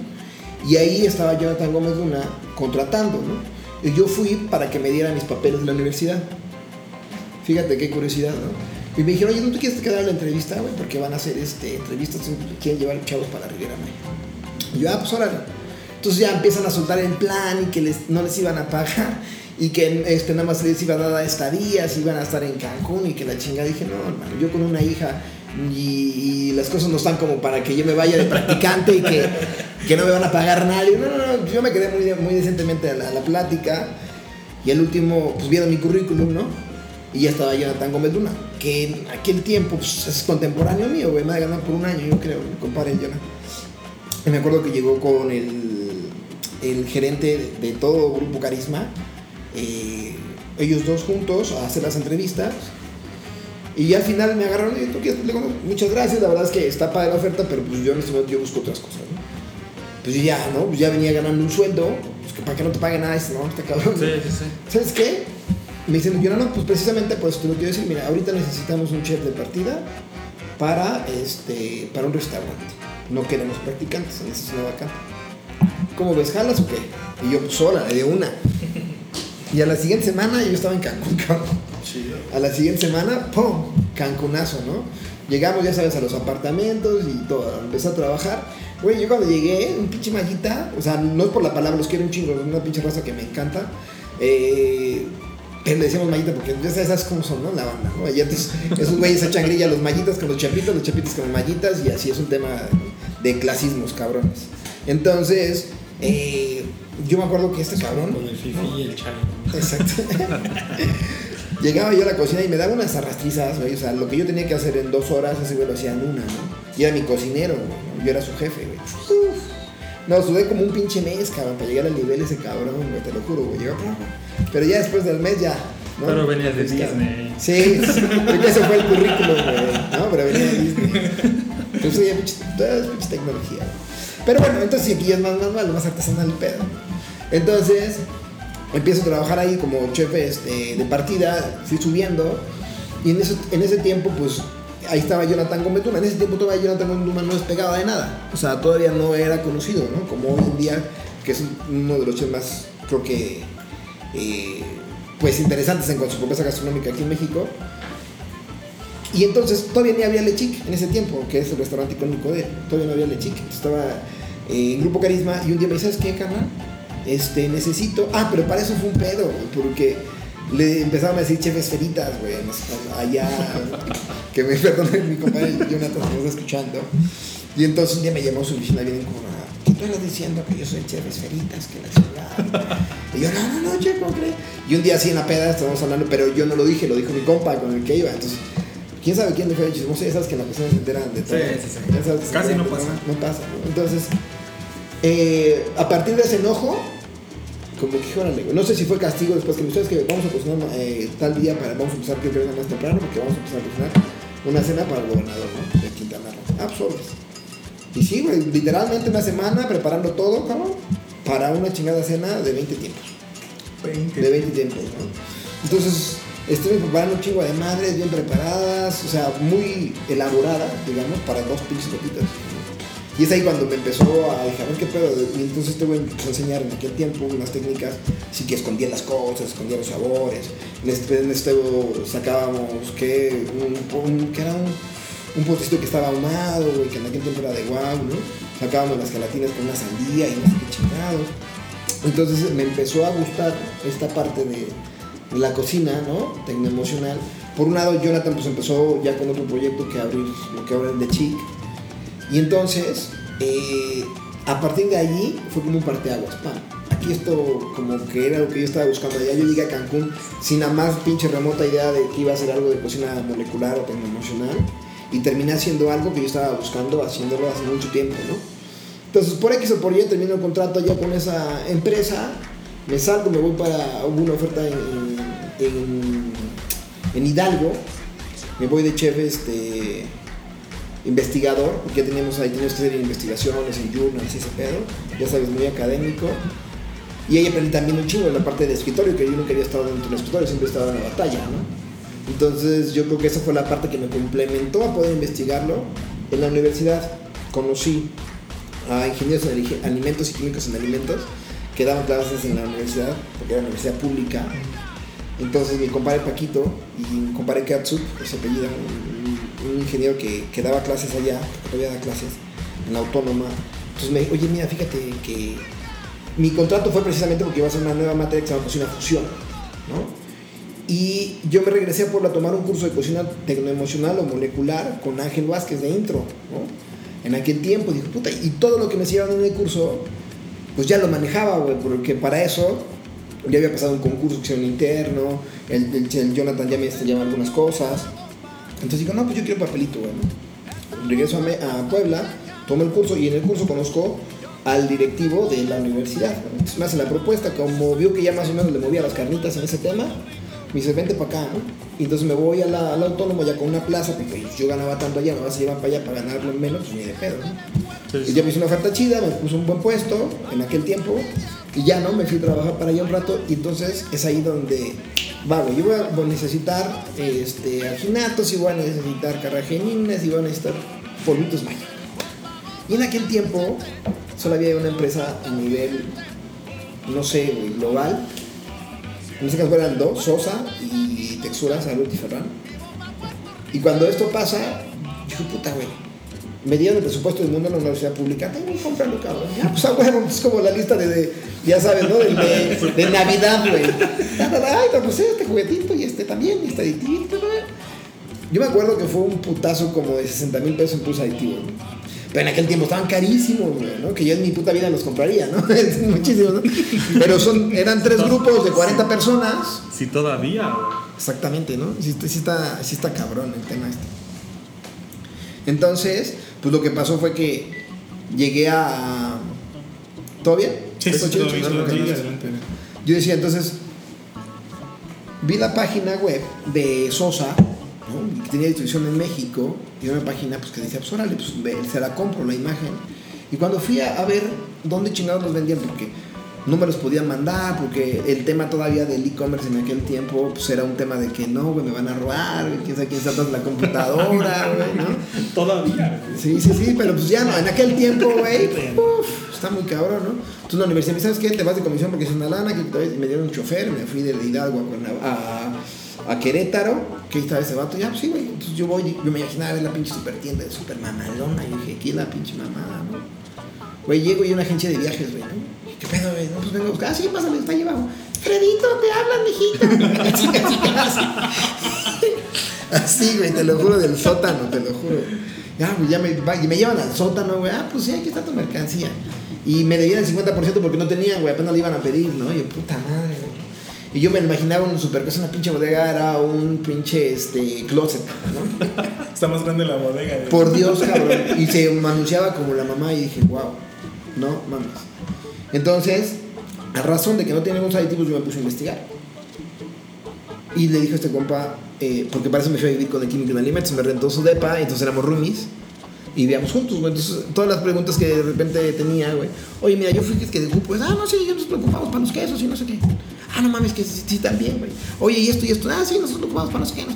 Y ahí estaba Jonathan Gómez Luna contratando, ¿no? Y yo fui para que me dieran mis papeles de la universidad. Fíjate qué curiosidad, ¿no? Y me dijeron, oye, ¿no te quieres quedar a la entrevista, güey? Porque van a hacer este, entrevistas, quieren llevar chavos para Riviera Maya. Y yo, ah, pues órale. Entonces ya empiezan a soltar el plan y que les, no les iban a pagar y que este, nada más les iban a dar estadías, iban a estar en Cancún y que la chingada. Dije, no, hermano, yo con una hija y, las cosas no están como para que yo me vaya de practicante y que, que no me van a pagar nadie. No, no, no, yo me quedé muy, muy decentemente a la, plática y el último, pues vieron mi currículum, ¿no? Y ya estaba Jonathan Gómez Luna, que en aquel tiempo pues, es contemporáneo mío, güey, me ha ganado por un año, yo creo, compadre Jonathan. Y me acuerdo que llegó con el, el gerente de todo Grupo Carisma, eh, ellos dos juntos a hacer las entrevistas. Y al final me agarraron y tú quieres, Le digo, "No, muchas gracias, la verdad es que está padre la oferta, pero pues yo en este momento yo busco otras cosas, ¿no? Pues yo ya, ¿no? Pues ya venía ganando un sueldo, pues que para que no te pague nada, no, está cabrón. Sí, sí, sí. ¿Sabes qué? Me dicen, yo no, pues precisamente por eso te lo quiero decir, mira, ahorita necesitamos un chef de partida para, este, para un restaurante. No queremos practicantes, es una vacante. ¿Cómo ves, jalas o qué? Y yo, pues sola, de una. Y a la siguiente semana yo estaba en Cancún, cabrón. A la siguiente semana, ¡pum! Cancunazo, ¿no? Llegamos, ya sabes, a los apartamentos y todo. Empecé a trabajar. Güey, yo cuando llegué, un pinche maguita, o sea, no es por la palabra, los quiero un chingo, es una pinche raza que me encanta. Eh, pero le decíamos maguita porque ya sabes, sabes cómo son, ¿no? La banda, ¿no? Y entonces esos güeyes echan grilla los mallitas con los chapitos, los chapitos con los mallitas y así es un tema de clasismos, cabrones. Entonces, eh, yo me acuerdo que este cabrón... Con el fifi y el chale. Exacto. Llegaba yo a la cocina y me daba unas arrastrizas, güey. O sea, lo que yo tenía que hacer en dos horas, ese güey lo hacía en una, ¿no? Y era mi cocinero, güey. Yo era su jefe, güey. Uf. No, sudé como un pinche mes, cabrón, para llegar al nivel ese cabrón, güey, te lo juro, güey. Llegaba, Pero ya después del mes ya. ¿no? Pero venías de. Disney. Sí, sí, porque ese fue el currículum, güey. No, pero venía de Disney. Entonces ya pinche tecnología. güey. Pero bueno, entonces aquí es más manual, más artesanal el pedo. Entonces, empiezo a trabajar ahí como chef este, de partida, fui subiendo. Y en ese, en ese tiempo, pues, ahí estaba Jonathan Luna. En ese tiempo todavía Jonathan Luna no despegaba de nada. O sea, todavía no era conocido, ¿no? Como hoy en día, que es uno de los chefs más, creo que, eh, pues, interesantes en su propuesta gastronómica aquí en México. Y entonces todavía ni había Lechic en ese tiempo, que es el restaurante icónico de él. Todavía no había Lechic. Estaba eh, en Grupo Carisma y un día me dice, ¿sabes qué, carnal? Este, necesito... Ah, pero para eso fue un pedo, porque le empezaron a decir chef esferitas, güey, allá... que me perdone mi compadre Jonathan, me está escuchando. Y entonces un día me llamó su oficina bien incómoda. ¿Qué tú estás diciendo que yo soy chef esferitas, que la ciudad? Y yo, no, no, no, chef, ¿cómo crees? Y un día así en la peda estábamos hablando, pero yo no lo dije, lo dijo mi compa con el que iba. Entonces, ¿quién sabe quién le fue el chismoso? Ya sabes que en la persona se enteran de todo. Sí, sí, sí. Ya sabes que se Casi no pasa. No pasa, ¿no? Entonces, eh, a partir de ese enojo, como que, órale, no sé si fue castigo después que "¿Sabes que vamos a cocinar eh, tal día para, vamos a empezar que venga más temprano porque vamos a empezar a cocinar una cena para el gobernador, ¿no? De Quintana Roo. Absurdos. Y sí, güey, literalmente una semana preparando todo, cabrón, para una chingada cena de 20 tiempos. 20. De 20 tiempos, ¿no? Entonces, estuve preparando un chingo de madres bien preparadas, o sea, muy elaboradas, digamos, para dos pinches gotitas. ¿no? Y es ahí cuando me empezó a dejar, qué pedo. Y entonces te voy a enseñar en aquel tiempo unas técnicas, sí que escondía las cosas, escondía los sabores. En este, en este sacábamos que, un, que era un, un potecito que estaba ahumado, güey, que en aquel tiempo era de guau, ¿no? Sacábamos las gelatinas con una sandía y no sé qué. Entonces me empezó a gustar esta parte de la cocina, ¿no? Tecnoemocional. Por un lado, Jonathan pues empezó ya con otro proyecto que abrir lo que ahora es de Chic. Y entonces, eh, a partir de allí fue como un parteaguas, pam. Aquí esto como que era lo que yo estaba buscando allá. Yo llegué a Cancún sin la más pinche remota idea de que iba a ser algo de cocina molecular o tecnoemocional. Y terminé haciendo algo que yo estaba buscando, haciéndolo hace mucho tiempo, ¿no? Entonces, por X o por Y termino el contrato ya con esa empresa, me salgo, me voy para una oferta en, en, en Hidalgo, me voy de chef este, investigador, porque ya teníamos ahí, teníamos que hacer investigaciones en journals y ese pedo, ya sabes, muy académico. Y ahí aprendí también un chingo de la parte de escritorio, que yo no quería estar dentro del escritorio, siempre estaba en la batalla. Entonces yo creo que esa fue la parte que me complementó a poder investigarlo. En la universidad conocí a ingenieros en ali- alimentos y químicos en alimentos que daban clases en la universidad, porque era una universidad pública. Entonces mi compadre Paquito y mi compadre Katsup, que se apellida, un, ingeniero que, que daba clases allá, porque todavía da clases en la autónoma. Entonces me dijo, oye, mira, fíjate que mi contrato fue precisamente porque iba a ser una nueva materia que se llama cocina fusión, ¿no? Y yo me regresé a Puebla tomar un curso de cocina tecnoemocional o molecular con Ángel Vázquez de intro, ¿no? En aquel tiempo dije, puta, y todo lo que me enseñaban en el curso, pues ya lo manejaba, güey, porque para eso ya había pasado un concurso que llama interno, el, el- el Jonathan ya me enseñaba algunas cosas. Entonces digo, no, pues yo quiero papelito, güey, ¿no? Regreso a, a Puebla, tomo el curso y en el curso conozco al directivo de la universidad. ¿no? Entonces me hace la propuesta, como vio que ya más o menos le movía las carnitas en ese tema, me dice, vente para acá, ¿no? Y entonces me voy a la, al autónomo ya con una plaza, porque pues, yo ganaba tanto allá, me vas a llevar para allá para ganarlo menos, pues ni de pedo, ¿no? Y ya me hizo una oferta chida, me puso un buen puesto en aquel tiempo, y ya, ¿no? Me fui a trabajar para allá un rato, y entonces es ahí donde, va, yo voy a necesitar este, alginatos, y voy a necesitar carragenines, y voy a necesitar polvitos mágicos. Y en aquel tiempo solo había una empresa a nivel, no sé, global. En este caso eran dos, Sosa y Textura, Salud y Ferran. Y cuando esto pasa, yo dije, puta, güey. Me dieron el presupuesto del mundo en la universidad pública. Tengo que comprarlo, cabrón. Ya, pues a huevo, es como la lista de, de- ya sabes, ¿no? De, de- de Navidad, güey. Ay, no, pues este juguetito y este también, y este aditito, güey. Yo me acuerdo que fue un putazo como de 60 mil pesos en plus aditivo. ¿no? Pero en aquel tiempo estaban carísimos, güey, ¿no? Que yo en mi puta vida los compraría, ¿no? Es Muchísimo, ¿no? Pero son, eran tres grupos de 40 personas. Si todavía, güey. Exactamente, ¿no? Sí, sí está, sí está cabrón el tema este. Entonces, pues lo que pasó fue que llegué a... ¿Todo bien? Sí, ¿Está sí, chido? adelante. Yo decía, entonces, vi la página web de Sosa, ¿no? que tenía distribución en México, y una página pues, que decía, pues órale, pues ve, se la compro la imagen. Y cuando fui a, a ver dónde chingados los vendían, porque no me los podían mandar, porque el tema todavía del e-commerce en aquel tiempo pues era un tema de que no, güey, me van a robar, quién sabe quién está atrás de la computadora, güey, ¿no? Todavía, güey. Sí, sí, sí, pero pues ya no, en aquel tiempo, güey, uf, está muy cabrón, ¿no? Entonces la universidad me dice, ¿sabes qué? Te vas de comisión porque es una lana, que me dieron un chofer, me fui de Hidalgo a, a, a Querétaro, que ahí estaba ese vato, ya, pues sí, güey, entonces yo voy, yo me imaginaba ver la pinche super tienda de super mamalona, y dije, aquí es la pinche mamada, ¿no? Güey, llego y una agencia de viajes, güey, ¿no? ¿Qué pedo, güey? No, pues vengo a buscar, ah, sí, pásale, está ahí abajo. Fredito, te hablan, mijito. Así, así, así. Así, güey, te lo juro, del sótano, te lo juro. Ya, pues ya me, va- y me llevan al sótano, güey. Ah, pues sí, aquí está tu mercancía. Y me debían el 50% porque no tenían, güey, apenas le iban a pedir, ¿no? Y yo, puta madre, güey. Y yo me imaginaba un super cosa, una pinche bodega, era un pinche este, closet, ¿no? Está más grande la bodega. güey. Por Dios, cabrón. Y se anunciaba como la mamá y dije, wow, no mames. Entonces, a razón de que no teníamos aditivos, yo me puse a investigar. Y le dije a este compa, eh, porque para eso me fui a vivir con el químico en alimentos, me rentó su depa, entonces éramos roomies. Y vivíamos juntos, güey. Entonces, todas las preguntas que de repente tenía, güey. Oye, mira, yo fui que de grupo. Ah, no, sí, ya nos preocupamos para los quesos y no sé qué. Ah, no mames, que sí, también, güey. Oye, y esto y esto. Ah, sí, nosotros nos preocupamos para sé qué.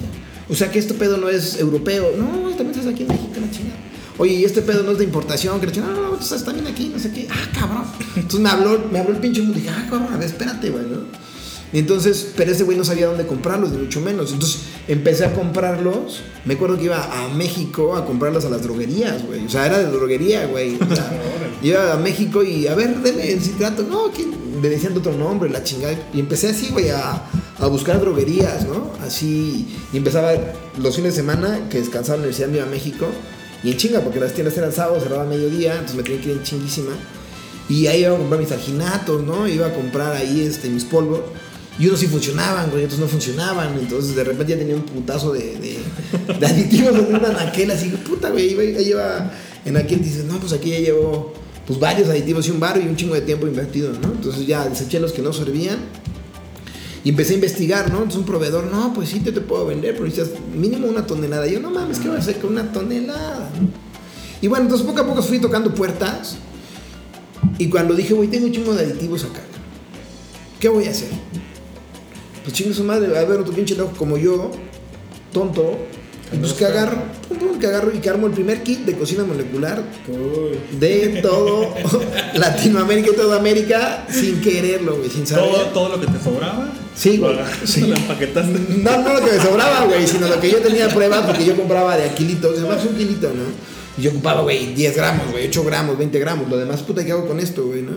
O sea, que este pedo no es europeo. No, también estás aquí en México, la chingada. Oye, y este pedo no es de importación, que chingada. No, no, no, tú estás también aquí, no sé qué. Ah, cabrón. Entonces me habló, me habló el pinche mundo. Dije, ah, cabrón, a ver, espérate, güey, ¿no? Y entonces, pero ese güey no sabía dónde comprarlos, ni mucho menos. Entonces empecé a comprarlos. Me acuerdo que iba a México a comprarlos a las droguerías, güey. O sea, era de droguería, güey. O sea, iba a México y a ver, denle el citrato. No, que me decían de otro nombre, la chingada. Y empecé así, güey, a, a buscar droguerías, ¿no? Así. Y empezaba los fines de semana que descansaba en la universidad, me iba a México. Y en chinga, porque las tiendas eran sábados, cerraban mediodía, entonces me tenía que ir en chinguísima. Y ahí iba a comprar mis alginatos, ¿no? Iba a comprar ahí este, mis polvos. Y unos sí funcionaban, güey, otros no funcionaban. Entonces de repente ya tenía un putazo de, aditivos en una anaquel. Así puta, güey, iba, lleva en aquel. Dices, no, pues aquí ya llevo pues varios aditivos y un bar y un chingo de tiempo invertido, ¿no? Entonces ya deseché los que no servían. Y empecé a investigar, ¿no? Entonces un proveedor, no, pues sí te, te puedo vender, pero necesitas mínimo una tonelada. Y yo, no mames, ¿qué voy a hacer con una tonelada? Y bueno, entonces poco a poco fui tocando puertas. Y cuando dije, güey, tengo un chingo de aditivos acá. ¿Qué voy a hacer? Pues chingue su madre, va a haber otro pinche loco como yo, tonto, Entonces que agarro, pum, pum, que agarro y que armo el primer kit de cocina molecular Uy. de todo Latinoamérica y toda América sin quererlo, güey, sin saber. Todo, todo lo que te sobraba. Sí, güey, sí. empaquetaste. No, no lo que me sobraba, güey, sino lo que yo tenía prueba porque yo compraba de a kilitos, además un kilito, ¿no? Y yo ocupaba, güey, 10 gramos, güey, 8 gramos, 20 gramos, lo demás, puta, ¿qué hago con esto, güey, no?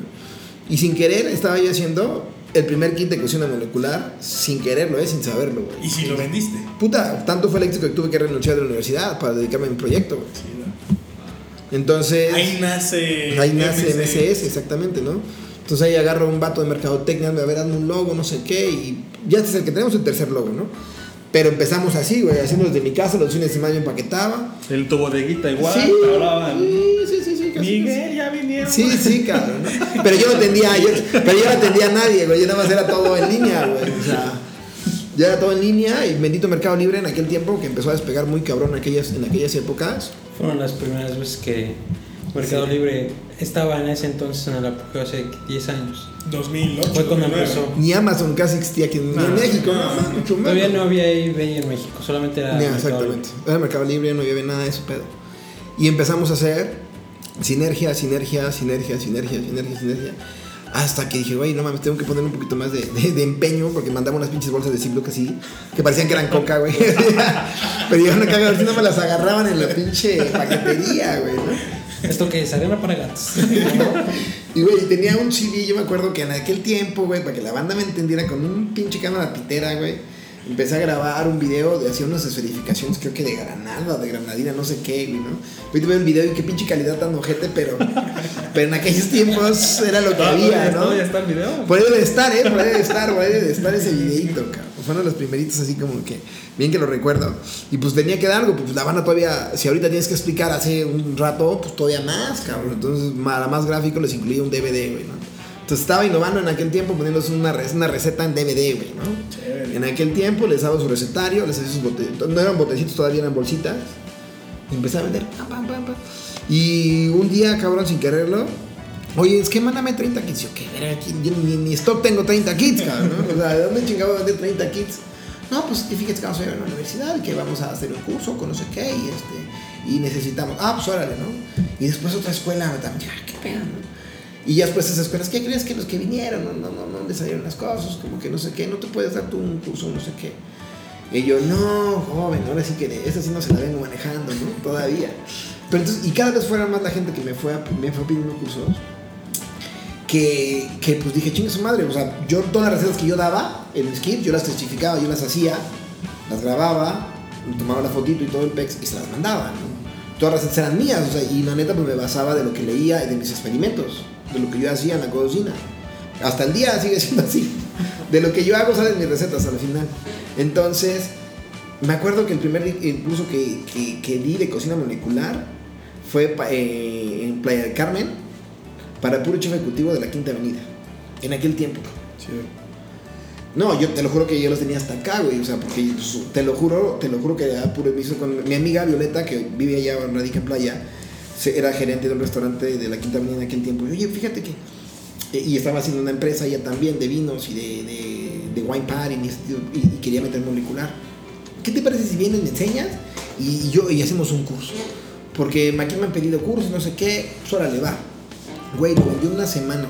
Y sin querer estaba yo haciendo el primer kit de cocina molecular, sin quererlo, ¿eh? Sin saberlo, güey. ¿Y si lo vendiste? Puta, tanto fue el éxito que tuve que renunciar de la universidad para dedicarme a mi proyecto, güey. Entonces... Ahí nace. Ahí nace. MCS, exactamente, ¿no? Entonces ahí agarro un vato de mercadotecnia, a ver, hazme un logo, no sé qué, y ya este es el que tenemos el tercer logo, ¿no? Pero empezamos así, güey, haciendo desde mi casa, los fines de semana yo empaquetaba. El tu bodeguita igual, sí, te hablaban. sí, sí, sí, sí, casi, Miguel, ya vinieron. Sí, sí, cabrón. ¿no? Pero yo no atendía, yo, pero yo no atendía a nadie, güey, yo nada más era todo en línea, güey, o sea, ya era todo en línea y bendito Mercado Libre en aquel tiempo que empezó a despegar muy cabrón en aquellas, en aquellas épocas. Fueron las primeras veces que Mercado Libre estaba en ese entonces en el apogeo hace 10 años. 2008. Fue cuando 2009. empezó. Ni Amazon casi existía aquí en, ni en No, México, no, no, mucho menos. Todavía no había eBay en México, solamente era. Mercado exactamente. Era Mercado Libre, no había nada de eso, pedo. Y empezamos a hacer sinergia, sinergia, sinergia, sinergia, sinergia, sinergia. Hasta que dije, güey, no mames, tengo que poner un poquito más de, de- de empeño porque mandaba unas pinches bolsas de Ziploc así, que parecían que eran coca, güey. Pero yo no cagaba, si no me las agarraban en la pinche paquetería, güey. Esto que es arena para gatos. Y, güey, tenía un CD, yo me acuerdo que en aquel tiempo, güey, para que la banda me entendiera, con un pinche cámara pitera, güey, empecé a grabar un video de hacía unas esferificaciones, creo que de Granada, de Granadina, no sé qué, güey, ¿no? Ahorita veo el video y qué pinche calidad tan ojete, pero, pero en aquellos tiempos era lo que había, ¿no? ¿Todavía está el video? Por ahí debe estar, ¿eh? Por ahí debe estar, por ahí debe estar ese videito, cabrón. Fueron los primeritos así como que, bien que lo recuerdo. Y pues tenía que dar algo, pues la banda todavía, si ahorita tienes que explicar hace un rato, pues todavía más, cabrón. Entonces, para más gráfico les incluía un DVD, güey, ¿no? Entonces estaba innovando en aquel tiempo poniéndose una, una receta en DVD, güey, ¿no? Chévere. En aquel tiempo les daba su recetario, les hacía sus botecitos, no eran botecitos, todavía eran bolsitas. Y empecé a vender, pam, pam, pam. Y un día, cabrón, sin quererlo, oye, es que mándame 30 kits. Yo, ¿qué? Yo ni, ni stock tengo 30 kits, cabrón, ¿no? O sea, ¿de dónde chingado vender 30 kits? No, pues que fíjate que vamos a ir a la universidad y que vamos a hacer un curso con no sé qué y este, y necesitamos, ah, pues órale, ¿no? Y después otra escuela también, ah, qué pedo, ¿no? Y ya después esas escuelas, ¿qué crees que los que vinieron no, no, no, no les salieron las cosas? Como que no sé qué, no te puedes dar tú un curso, no sé qué. Y yo, no, joven, ahora sí que esa sí no se la vengo manejando, ¿no? Todavía. Pero entonces, y cada vez fuera más la gente que me fue, a- me fue pidiendo cursos, que, que pues dije, chingue su madre, o sea, yo todas las recetas que yo daba en mis kits, yo las testificaba, yo las hacía, las grababa, tomaba la fotito y todo el pex y se las mandaba, ¿no? Todas las recetas eran mías, o sea, y la neta pues me basaba de lo que leía y de mis experimentos, de lo que yo hacía en la cocina. Hasta el día sigue siendo así. De lo que yo hago salen mis recetas al final. Entonces, me acuerdo que el primer curso que, que, que di de cocina molecular fue eh, en Playa del Carmen para puro chef ejecutivo de la Quinta Avenida. En aquel tiempo. No, yo te lo juro que yo los tenía hasta acá, güey. O sea, porque pues, te lo juro, te lo juro que era puro hizo con mi amiga Violeta, que vive allá, radica en playa, era gerente de un restaurante de la Quinta Avenida en aquel tiempo. Y, Oye, fíjate que. eh, Y estaba haciendo una empresa ella también de vinos y de, de, de wine pairing y, y, quería meter molecular. ¿Qué te parece si vienes, me enseñas y, y yo y hacemos un curso? Porque aquí me han pedido cursos, no sé qué, pues órale, va. Güey, vendió una semana.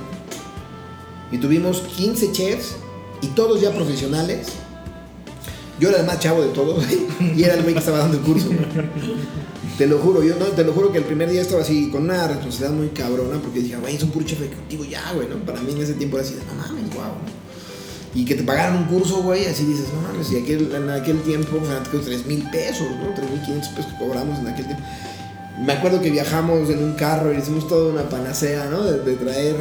Y tuvimos 15 chefs y todos ya profesionales. Yo era el más chavo de todos y era el güey que estaba dando el curso. Te lo juro, yo no, te lo juro que el primer día estaba así con una responsabilidad muy cabrona porque dije, güey, es un puro chef ejecutivo ya, güey, ¿no? Para mí en ese tiempo era así de, no mames, guau, ¿no? Y que te pagaran un curso, güey, así dices, no mames, y aquel, en aquel tiempo, fanáticos, 3 mil pesos, ¿no? 3 mil 500 pesos que cobramos en aquel tiempo. Me acuerdo que viajamos en un carro y hicimos toda una panacea, ¿no? De, de traer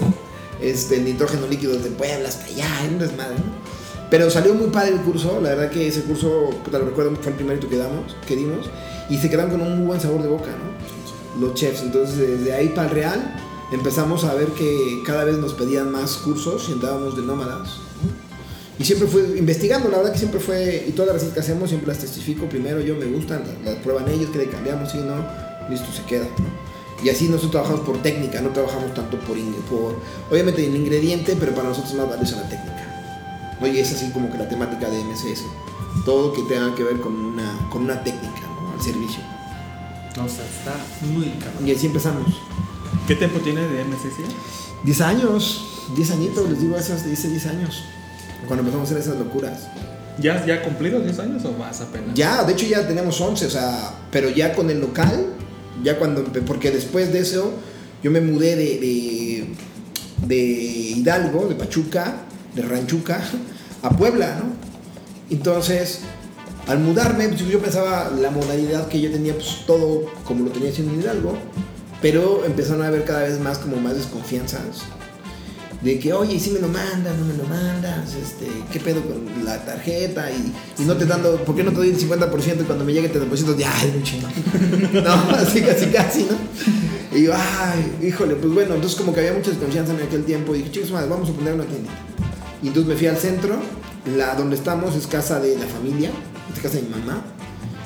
este, el nitrógeno líquido desde Puebla hasta allá, en un desmadre, ¿no? Pero salió muy padre el curso, la verdad que ese curso, puta, lo recuerdo, fue el primerito que, damos, que dimos, y se quedaron con un muy buen sabor de boca, ¿no? Los chefs, entonces desde ahí para el Real empezamos a ver que cada vez nos pedían más cursos y andábamos de nómadas. Y siempre fue investigando, la verdad que siempre fue, y todas las recetas que hacemos siempre las testifico primero, yo me gustan, las, prueban ellos, que le cambiamos, si no, listo, se queda. ¿no? Y así nosotros trabajamos por técnica, no trabajamos tanto por, por obviamente el ingrediente, pero para nosotros más valiosa la técnica. ¿No? Y es así como que la temática de MSS, todo que tenga que ver con una, con una técnica, ¿no? servicio. No, o sea, está muy cabrón. Y así empezamos. ¿Qué tiempo tiene de MCC? 10 años, 10 añitos, les digo, esos dice 10 años. Cuando empezamos a hacer esas locuras. ¿Ya, ya cumplido 10 años o más apenas? Ya, de hecho ya tenemos 11, o sea, pero ya con el local, ya cuando, porque después de eso yo me mudé de, de, de Hidalgo, de Pachuca, de Ranchuca, a Puebla, ¿no? Entonces, al mudarme, pues, yo pensaba la modalidad que yo tenía, pues todo como lo tenía haciendo en Hidalgo, pero empezaron a haber cada vez más como más desconfianzas. De que, oye, ¿y si me lo mandas, no me lo mandas, este, ¿qué pedo con la tarjeta? Y, no te dando, ¿por qué no te doy el 50% y cuando me llegue te deposito? Ya, es un chingo. No, así casi casi, ¿no? Y yo, ay, híjole, pues bueno, entonces como que había mucha desconfianza en aquel tiempo y dije, chicos, madre, vamos a poner una tienda. Y entonces me fui al centro, la donde estamos es casa de la familia, es casa de mi mamá.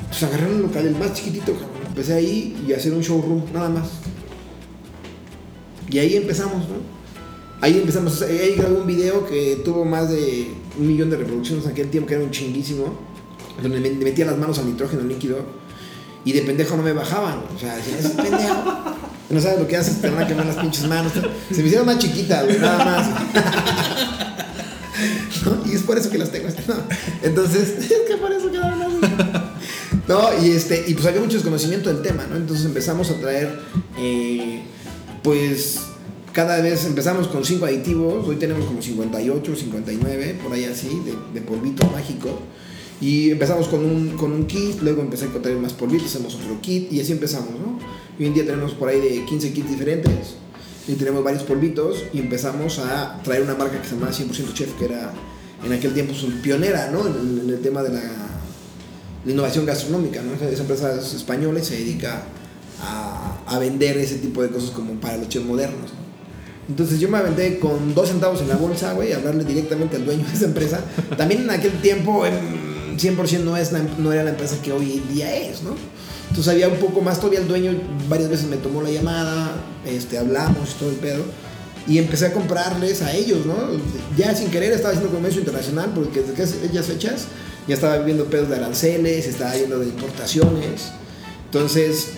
Entonces agarré un local, el más chiquitito. Empecé ahí y a hacer un showroom, nada más. Y ahí empezamos, ¿no? Ahí empezamos, ahí grabé un video que tuvo más de un millón de reproducciones en aquel tiempo, que era un chinguísimo, donde me me metía las manos al nitrógeno líquido y de pendejo no me bajaban. O sea, decían, ese pendejo. No sabes lo que haces, te van a quemar las pinches manos. Se me hicieron más chiquitas, nada más. ¿No? Y es por eso que las tengo. Entonces, es que por eso quedaron así. No, y este, y pues había mucho desconocimiento del tema, ¿no? Entonces empezamos a traer, eh, pues, cada vez empezamos con 5 aditivos, hoy tenemos como 58, 59, por ahí así, de, de polvito mágico. Y empezamos con un, con un kit, luego empecé a traer más polvitos, hacemos otro kit y así empezamos, ¿no? Hoy en día tenemos por ahí de 15 kits diferentes y tenemos varios polvitos y empezamos a traer una marca que se llama 100% Chef, que era en aquel tiempo pues, pionera, ¿no? En, el tema de la, innovación gastronómica, ¿no? Esa empresa es española y se dedica a, vender ese tipo de cosas como para los chefs modernos, ¿no? Entonces yo me aventé con dos centavos en la bolsa, güey, a hablarle directamente al dueño de esa empresa. También en aquel tiempo, em, 100% no, es no era la empresa que hoy día es, ¿no? Entonces había un poco más, todavía el dueño varias veces me tomó la llamada, este, hablamos todo el pedo. Y empecé a comprarles a ellos, ¿no? Ya sin querer estaba haciendo comercio internacional porque desde aquellas fechas ya estaba viviendo pedos de aranceles, estaba yendo de importaciones. Entonces,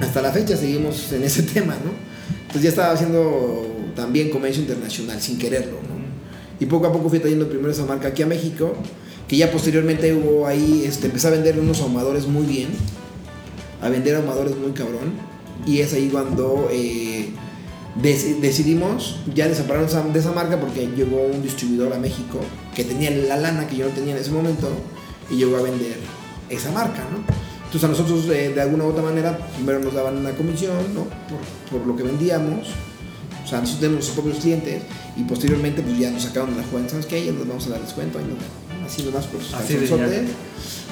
hasta la fecha seguimos en ese tema, ¿no? Entonces ya estaba haciendo también comercio internacional sin quererlo, ¿no? Y poco a poco fui trayendo primero esa marca aquí a México, que ya posteriormente hubo ahí, este, empecé a vender unos ahumadores muy bien, a vender ahumadores muy cabrón, y es ahí cuando eh, dec- decidimos ya desapararnos esa- de esa marca porque llegó un distribuidor a México que tenía la lana que yo no tenía en ese momento y llegó a vender esa marca. Entonces a nosotros de, de alguna u otra manera primero nos daban una comisión, por lo que vendíamos. O sea, nosotros tenemos nuestros propios clientes y posteriormente pues ya nos sacaron de la jugada. ¿Sabes qué? Ya nos vamos a dar descuento. Ahí nos- así nomás por sus.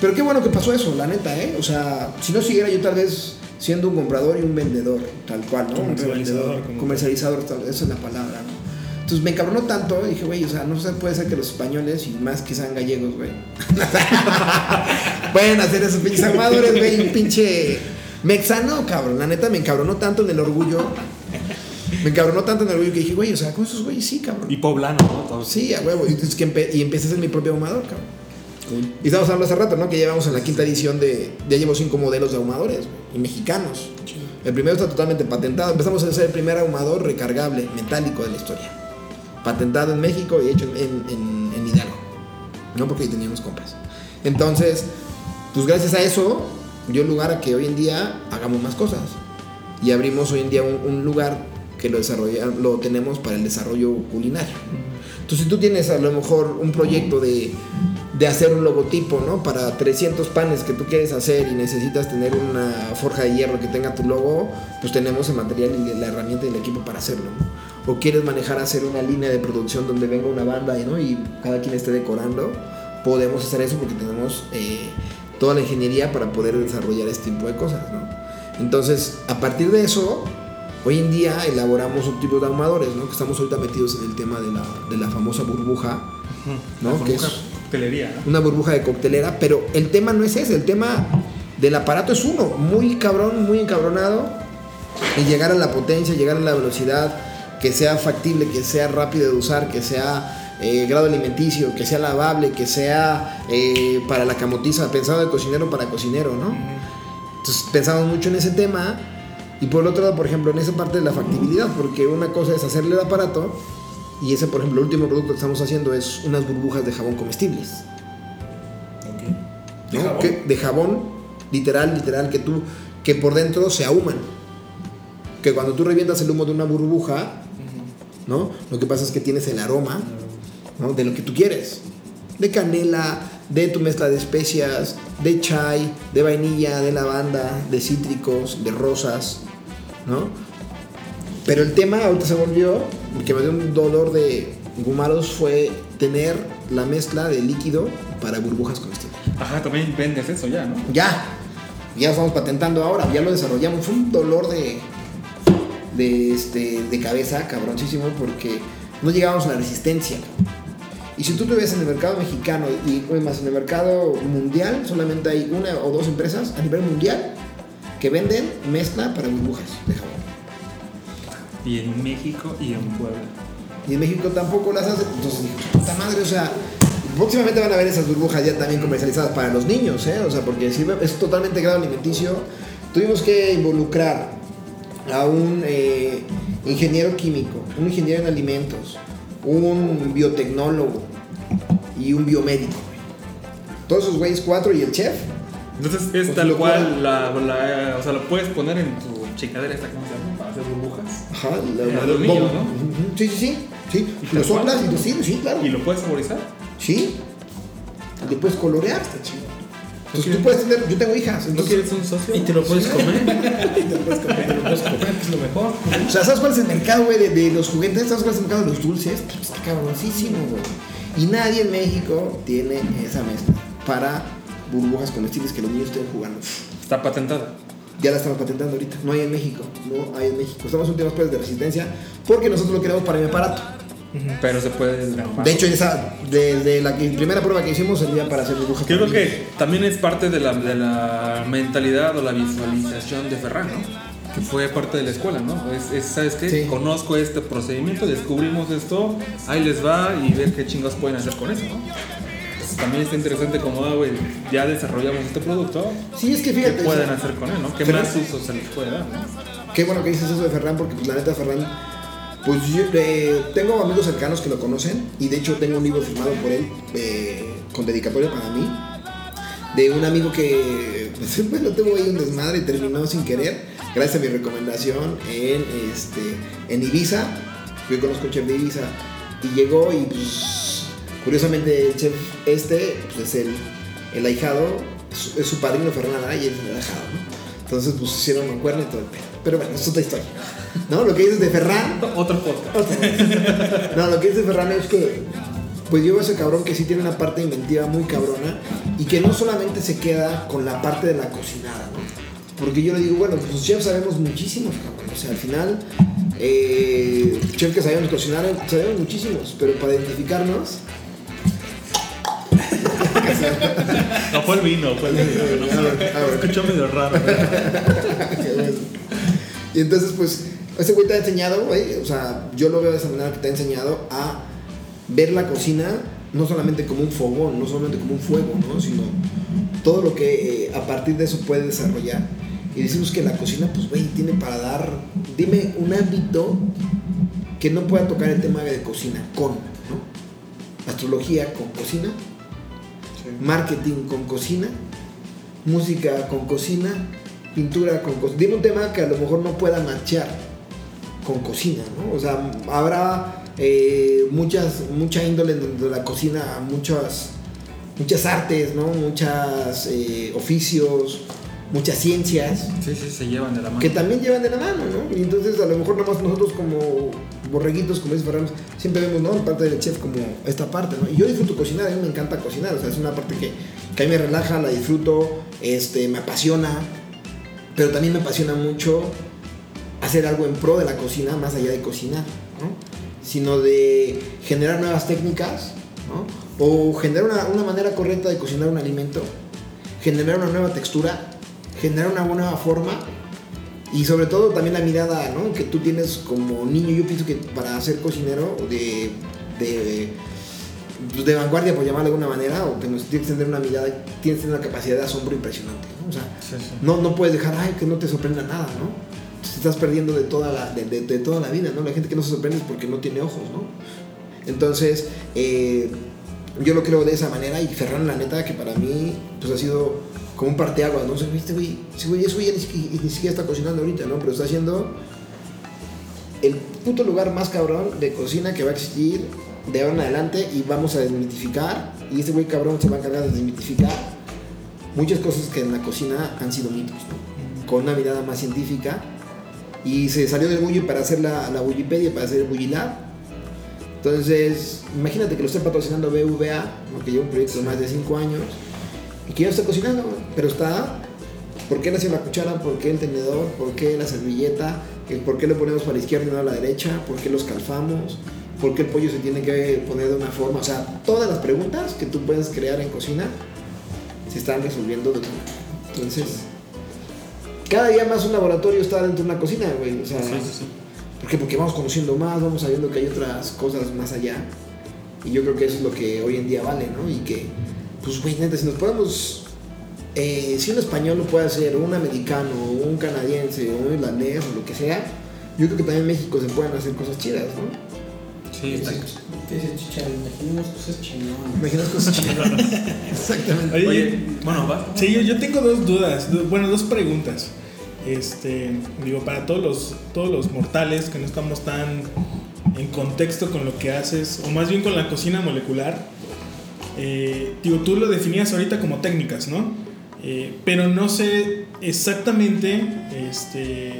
Pero qué bueno que pasó eso, la neta, ¿eh? O sea, si no siguiera yo tal vez siendo un comprador y un vendedor, tal cual, ¿no? Un Comercializador, como- comercializador, tal, esa es la palabra, ¿no? Entonces me encabronó tanto, dije, güey, o sea, no se puede ser que los españoles, y más que sean gallegos, güey, pueden hacer esos pinches armadores, güey, un pinche mexano, cabrón. La neta me encabronó tanto en el orgullo. Me encabronó tanto en el orgullo que dije, güey, o sea, con esos güeyes sí, cabrón. Y poblano, ¿no? Todos. Sí, a huevo. Y, entonces que empe- y empecé a hacer mi propio ahumador, cabrón. Y estábamos hablando hace rato, ¿no? Que llevamos en la quinta edición de. Ya llevo cinco modelos de ahumadores, güey, y mexicanos. El primero está totalmente patentado. Empezamos a hacer el primer ahumador recargable, metálico de la historia. Patentado en México y hecho en, en- en Hidalgo. No porque ahí teníamos compas. Entonces, pues gracias a eso, dio lugar a que hoy en día hagamos más cosas. Y abrimos hoy en día un, un lugar que lo, lo tenemos para el desarrollo culinario. Entonces, si tú tienes a lo mejor un proyecto de, de hacer un logotipo, ¿no? Para 300 panes que tú quieres hacer y necesitas tener una forja de hierro que tenga tu logo, pues tenemos el material y la herramienta y el equipo para hacerlo, ¿no? O quieres manejar hacer una línea de producción donde venga una banda, ¿no? Y cada quien esté decorando, podemos hacer eso porque tenemos eh, toda la ingeniería para poder desarrollar este tipo de cosas, ¿no? Entonces, a partir de eso, hoy en día elaboramos un tipo de ahumadores, ¿no? Que estamos ahorita metidos en el tema de la, de la famosa burbuja, ¿no? La Que es coctelería, ¿no? una burbuja de coctelera, pero el tema no es ese, el tema del aparato es uno, muy cabrón, muy encabronado, y llegar a la potencia, llegar a la velocidad, que sea factible, que sea rápido de usar, que sea eh, grado alimenticio, que sea lavable, que sea eh, para la camotiza, pensado de cocinero para cocinero, ¿no? Entonces pensamos mucho en ese tema. Y por el otro lado, por ejemplo, en esa parte de la factibilidad, porque una cosa es hacerle el aparato y ese, por ejemplo, el último producto que estamos haciendo es unas burbujas de jabón comestibles. ¿De ¿no? jabón? Que- de jabón, literal, literal, que tú, que por dentro se ahuman. Que cuando tú revientas el humo de una burbuja, ¿no? Lo que pasa es que tienes el aroma, ¿no? De lo que tú quieres. De canela, de tu mezcla de especias, de chai, de vainilla, de lavanda, de cítricos, de rosas, ¿no? Pero el tema ahorita se volvió, que me dio un dolor de gumaros, fue tener la mezcla de líquido para burbujas comestibles. Ajá, también vendes eso ya, ¿no? Ya, ya lo estamos patentando ahora, ya lo desarrollamos. Fue un dolor de, de, este, de cabeza cabroncísimo porque no llegábamos a la resistencia. Y si tú te ves en el mercado mexicano y más en el mercado mundial, solamente hay una o dos empresas a nivel mundial que venden mezcla para burbujas de jabón. Y en México y en Puebla. Y en México tampoco las hace. Entonces dije, puta madre, o sea, próximamente van a ver esas burbujas ya también comercializadas para los niños, ¿eh? O sea, porque es totalmente grado alimenticio. Tuvimos que involucrar a un eh, ingeniero químico, un ingeniero en alimentos, un biotecnólogo y un biomédico. Todos esos güeyes cuatro y el chef. Entonces es Pues tal cual, la, la- o sea, lo puedes poner en tu chingadera esta, ¿cómo se llama? Para hacer burbujas. Ajá, la- los niños, ¿no? Sí, sí, sí. sí. ¿Y Lo soplas y lo sirves, sí, claro. ¿Y lo puedes saborizar? Sí. Y le puedes colorear. Está chido. Entonces tú puedes tener, yo tengo hijas, ¿No quieres un socio? Y te lo puedes comer. Y te lo puedes comer. Te lo puedes comer, que es lo mejor. o sea, ¿sabes cuál es el mercado, güey, de, de los juguetes? ¿Sabes cuál es el mercado de los dulces? Pues, Está cabroncísimo, güey. Y nadie en México tiene esa mezcla para burbujas comestibles que los niños estén jugando. Está patentada. Ya la estamos patentando ahorita. No hay en México. No hay en México. Estamos en últimas pruebas de resistencia porque nosotros lo queremos para mi aparato. Pero se puede desgramar. De hecho, esa, desde la que- primera prueba que hicimos servía para hacer burbujas creo para que también es parte de la, de la mentalidad o la visualización de Ferran, ¿no? Que fue parte de la escuela, ¿no? Es, es, ¿Sabes qué? Sí. Conozco este procedimiento, descubrimos esto, ahí les va y ver qué chingados pueden hacer con eso, ¿no? Entonces, también está interesante como, ah, güey, ya desarrollamos este producto. Sí, es que ¿qué fíjate. o pueden hacer con él, no? ¿Qué Ferran- más usos se les puede dar, no? Qué bueno que dices eso de Ferran, porque pues, la neta Ferran, pues yo eh, tengo amigos cercanos que lo conocen y de hecho tengo un libro firmado por él eh, con dedicatoria para mí, de un amigo que, pues bueno, tuvo ahí un desmadre y terminó sin querer, gracias a mi recomendación en, este, en Ibiza, yo conozco un chef de Ibiza, y llegó y pues curiosamente el chef este pues, es el, el ahijado, es, su- padrino Ferran Araya y es el ahijado, ¿no? Entonces, pues hicieron mancuerna y todo el pedo. Pero bueno, es otra historia. ¿No? Lo que dices de Ferran. Otro podcast. No, lo que dice Ferran es que. Pues yo veo ese cabrón que sí tiene una parte inventiva muy cabrona. Y que no solamente se queda con la parte de la cocinada, ¿no? Porque yo le digo, bueno, pues los chefs sabemos muchísimos, cabrón. O sea, al final. Eh, chefs que sabemos cocinar, sabemos muchísimos. Pero para identificarnos. No fue el vino, fue el vino. A ver, a ver. Escuchó medio raro. Qué bueno. Y entonces, pues, ese güey te ha enseñado, güey, o sea, yo lo veo de esa manera que te ha enseñado a ver la cocina no solamente como un fogón, no solamente como un fuego, ¿no? Sino todo lo que eh, a partir de eso puede desarrollar. Y decimos que la cocina, pues, güey, tiene para dar, dime un ámbito que no pueda tocar el tema de cocina con, ¿no? Astrología con cocina, marketing con cocina, música con cocina, pintura con cocina. Dime un tema que a lo mejor no pueda marchar con cocina, ¿no? O sea, habrá eh, muchas, mucha índole de la cocina, muchas, muchas artes, ¿no? Muchas eh, oficios, muchas ciencias Sí, sí, se llevan de la mano. que también llevan de la mano, ¿no? Y entonces a lo mejor nomás nosotros como borreguitos, como dice Ferran, siempre vemos, ¿no? Parte del chef como esta parte, ¿no? Y yo disfruto cocinar, a mí me encanta cocinar, o sea, es una parte que, que a mí me relaja, la disfruto, este, me apasiona, pero también me apasiona mucho hacer algo en pro de la cocina, más allá de cocinar, ¿no? Sino de generar nuevas técnicas, ¿no? O generar una, una manera correcta de cocinar un alimento, generar una nueva textura, generar una nueva forma y sobre todo también la mirada ¿no? que tú tienes como niño. Yo pienso que para ser cocinero de, de, de vanguardia, por llamarlo de alguna manera, o que nos tienes que tener una mirada, tienes que tener una capacidad de asombro impresionante, ¿no? O sea, Sí, sí. no, no puedes dejar, ay, que no te sorprenda nada, ¿no? Te estás perdiendo de toda la, de, de- de toda la vida, ¿no? La gente que no se sorprende es porque no tiene ojos, ¿no? Entonces, eh, yo lo creo de esa manera y Ferran, la neta, que para mí, pues ha sido como un parteaguas, ¿no? O sea, viste, güey, ese güey, güey ya ni siquiera, ni siquiera está cocinando ahorita, ¿no? Pero está haciendo el puto lugar más cabrón de cocina que va a existir de ahora en adelante y vamos a desmitificar y este güey cabrón se va a encargar de desmitificar muchas cosas que en la cocina han sido mitos, ¿no? con una mirada más científica y se salió del bully para hacer la, la Wikipedia, para hacer el Bullilab. Entonces, imagínate que lo esté patrocinando BVA, ¿no? que lleva un proyecto de más de 5 años y que ya está cocinando, pero está. ¿Por qué hace la cuchara? ¿Por qué el tenedor? ¿Por qué la servilleta? ¿El ¿Por qué le ponemos para la izquierda y no a la derecha? ¿Por qué los calfamos? ¿Por qué el pollo se tiene que poner de una forma? O sea, todas las preguntas que tú puedes crear en cocina se están resolviendo de. Entonces, cada día más un laboratorio está dentro de una cocina, güey. O sea, Sí, sí, sí. ¿por qué? Porque vamos conociendo más, vamos sabiendo que hay otras cosas más allá. Y yo creo que eso es lo que hoy en día vale, ¿no? Y que, pues, güey, neta, si nos podemos. eh, si un español lo puede hacer, o un americano, o un canadiense, o un irlandés, o lo que sea, yo creo que también en México se pueden hacer cosas chidas, ¿no? Sí, está- ¿Qué dice Chicharo? Imaginemos cosas chingonas. Imaginas cosas chidas. Exactamente. Oye, Oye, bueno, va. Sí, yo, yo tengo dos dudas, do- bueno, dos preguntas. Este, digo, para todos los, todos los mortales que no estamos tan en contexto con lo que haces, o más bien con la cocina molecular, eh, digo, tú lo definías ahorita como técnicas, ¿no? Eh, pero no sé exactamente, este,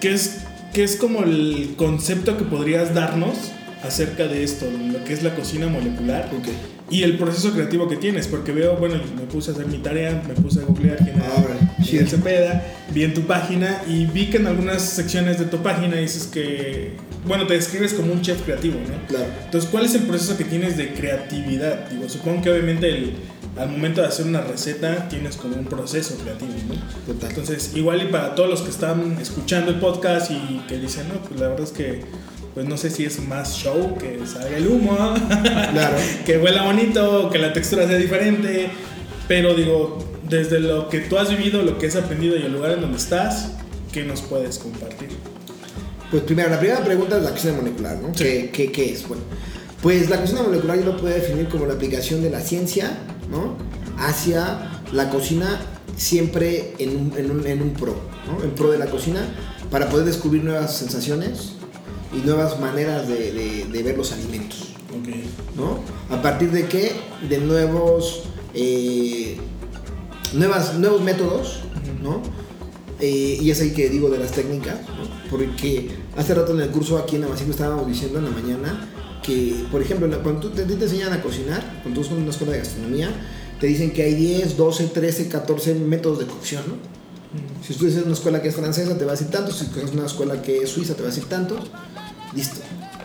qué es, qué es como el concepto que podrías darnos acerca de esto, lo que es la cocina molecular. Ok. Y el proceso creativo que tienes, porque veo, bueno, me puse a hacer mi tarea, me puse a googlear quién era. Cepeda, vi en tu página y vi que en algunas secciones de tu página dices que, bueno, te describes como un chef creativo, ¿no? Claro. Entonces, ¿cuál es el proceso que tienes de creatividad? Digo, supongo que obviamente el- al momento de hacer una receta tienes como un proceso creativo, ¿no? Total. Entonces, igual y para todos los que están escuchando el podcast y que dicen, no, pues la verdad es que, pues no sé si es más show, que salga el humo, Claro. que huela bonito, que la textura sea diferente, pero digo, desde lo que tú has vivido, lo que has aprendido y el lugar en donde estás, ¿qué nos puedes compartir? Pues primero, la primera pregunta es la cocina molecular, ¿no? Sí. ¿Qué, qué, qué es? Bueno, pues la cocina molecular yo lo puedo definir como la aplicación de la ciencia, ¿no? Hacia la cocina siempre en un, en un, en un pro, ¿no? En pro de la cocina para poder descubrir nuevas sensaciones y nuevas maneras de, de- de ver los alimentos. ¿no? A partir de qué? De nuevos, eh, nuevas, nuevos métodos, ¿no? Eh, y es ahí que digo de las técnicas, ¿no? Porque hace rato en el curso aquí en Amasico estábamos diciendo en la mañana que, por ejemplo, en cuando tú te, te enseñan a cocinar, cuando tú estás en una escuela de gastronomía, te dicen que hay 10, 12, 13, 14 métodos de cocción, ¿no? Si tú dices una escuela que es francesa, te va a decir tantos. Si es una escuela que es suiza, te va a decir tantos. Listo.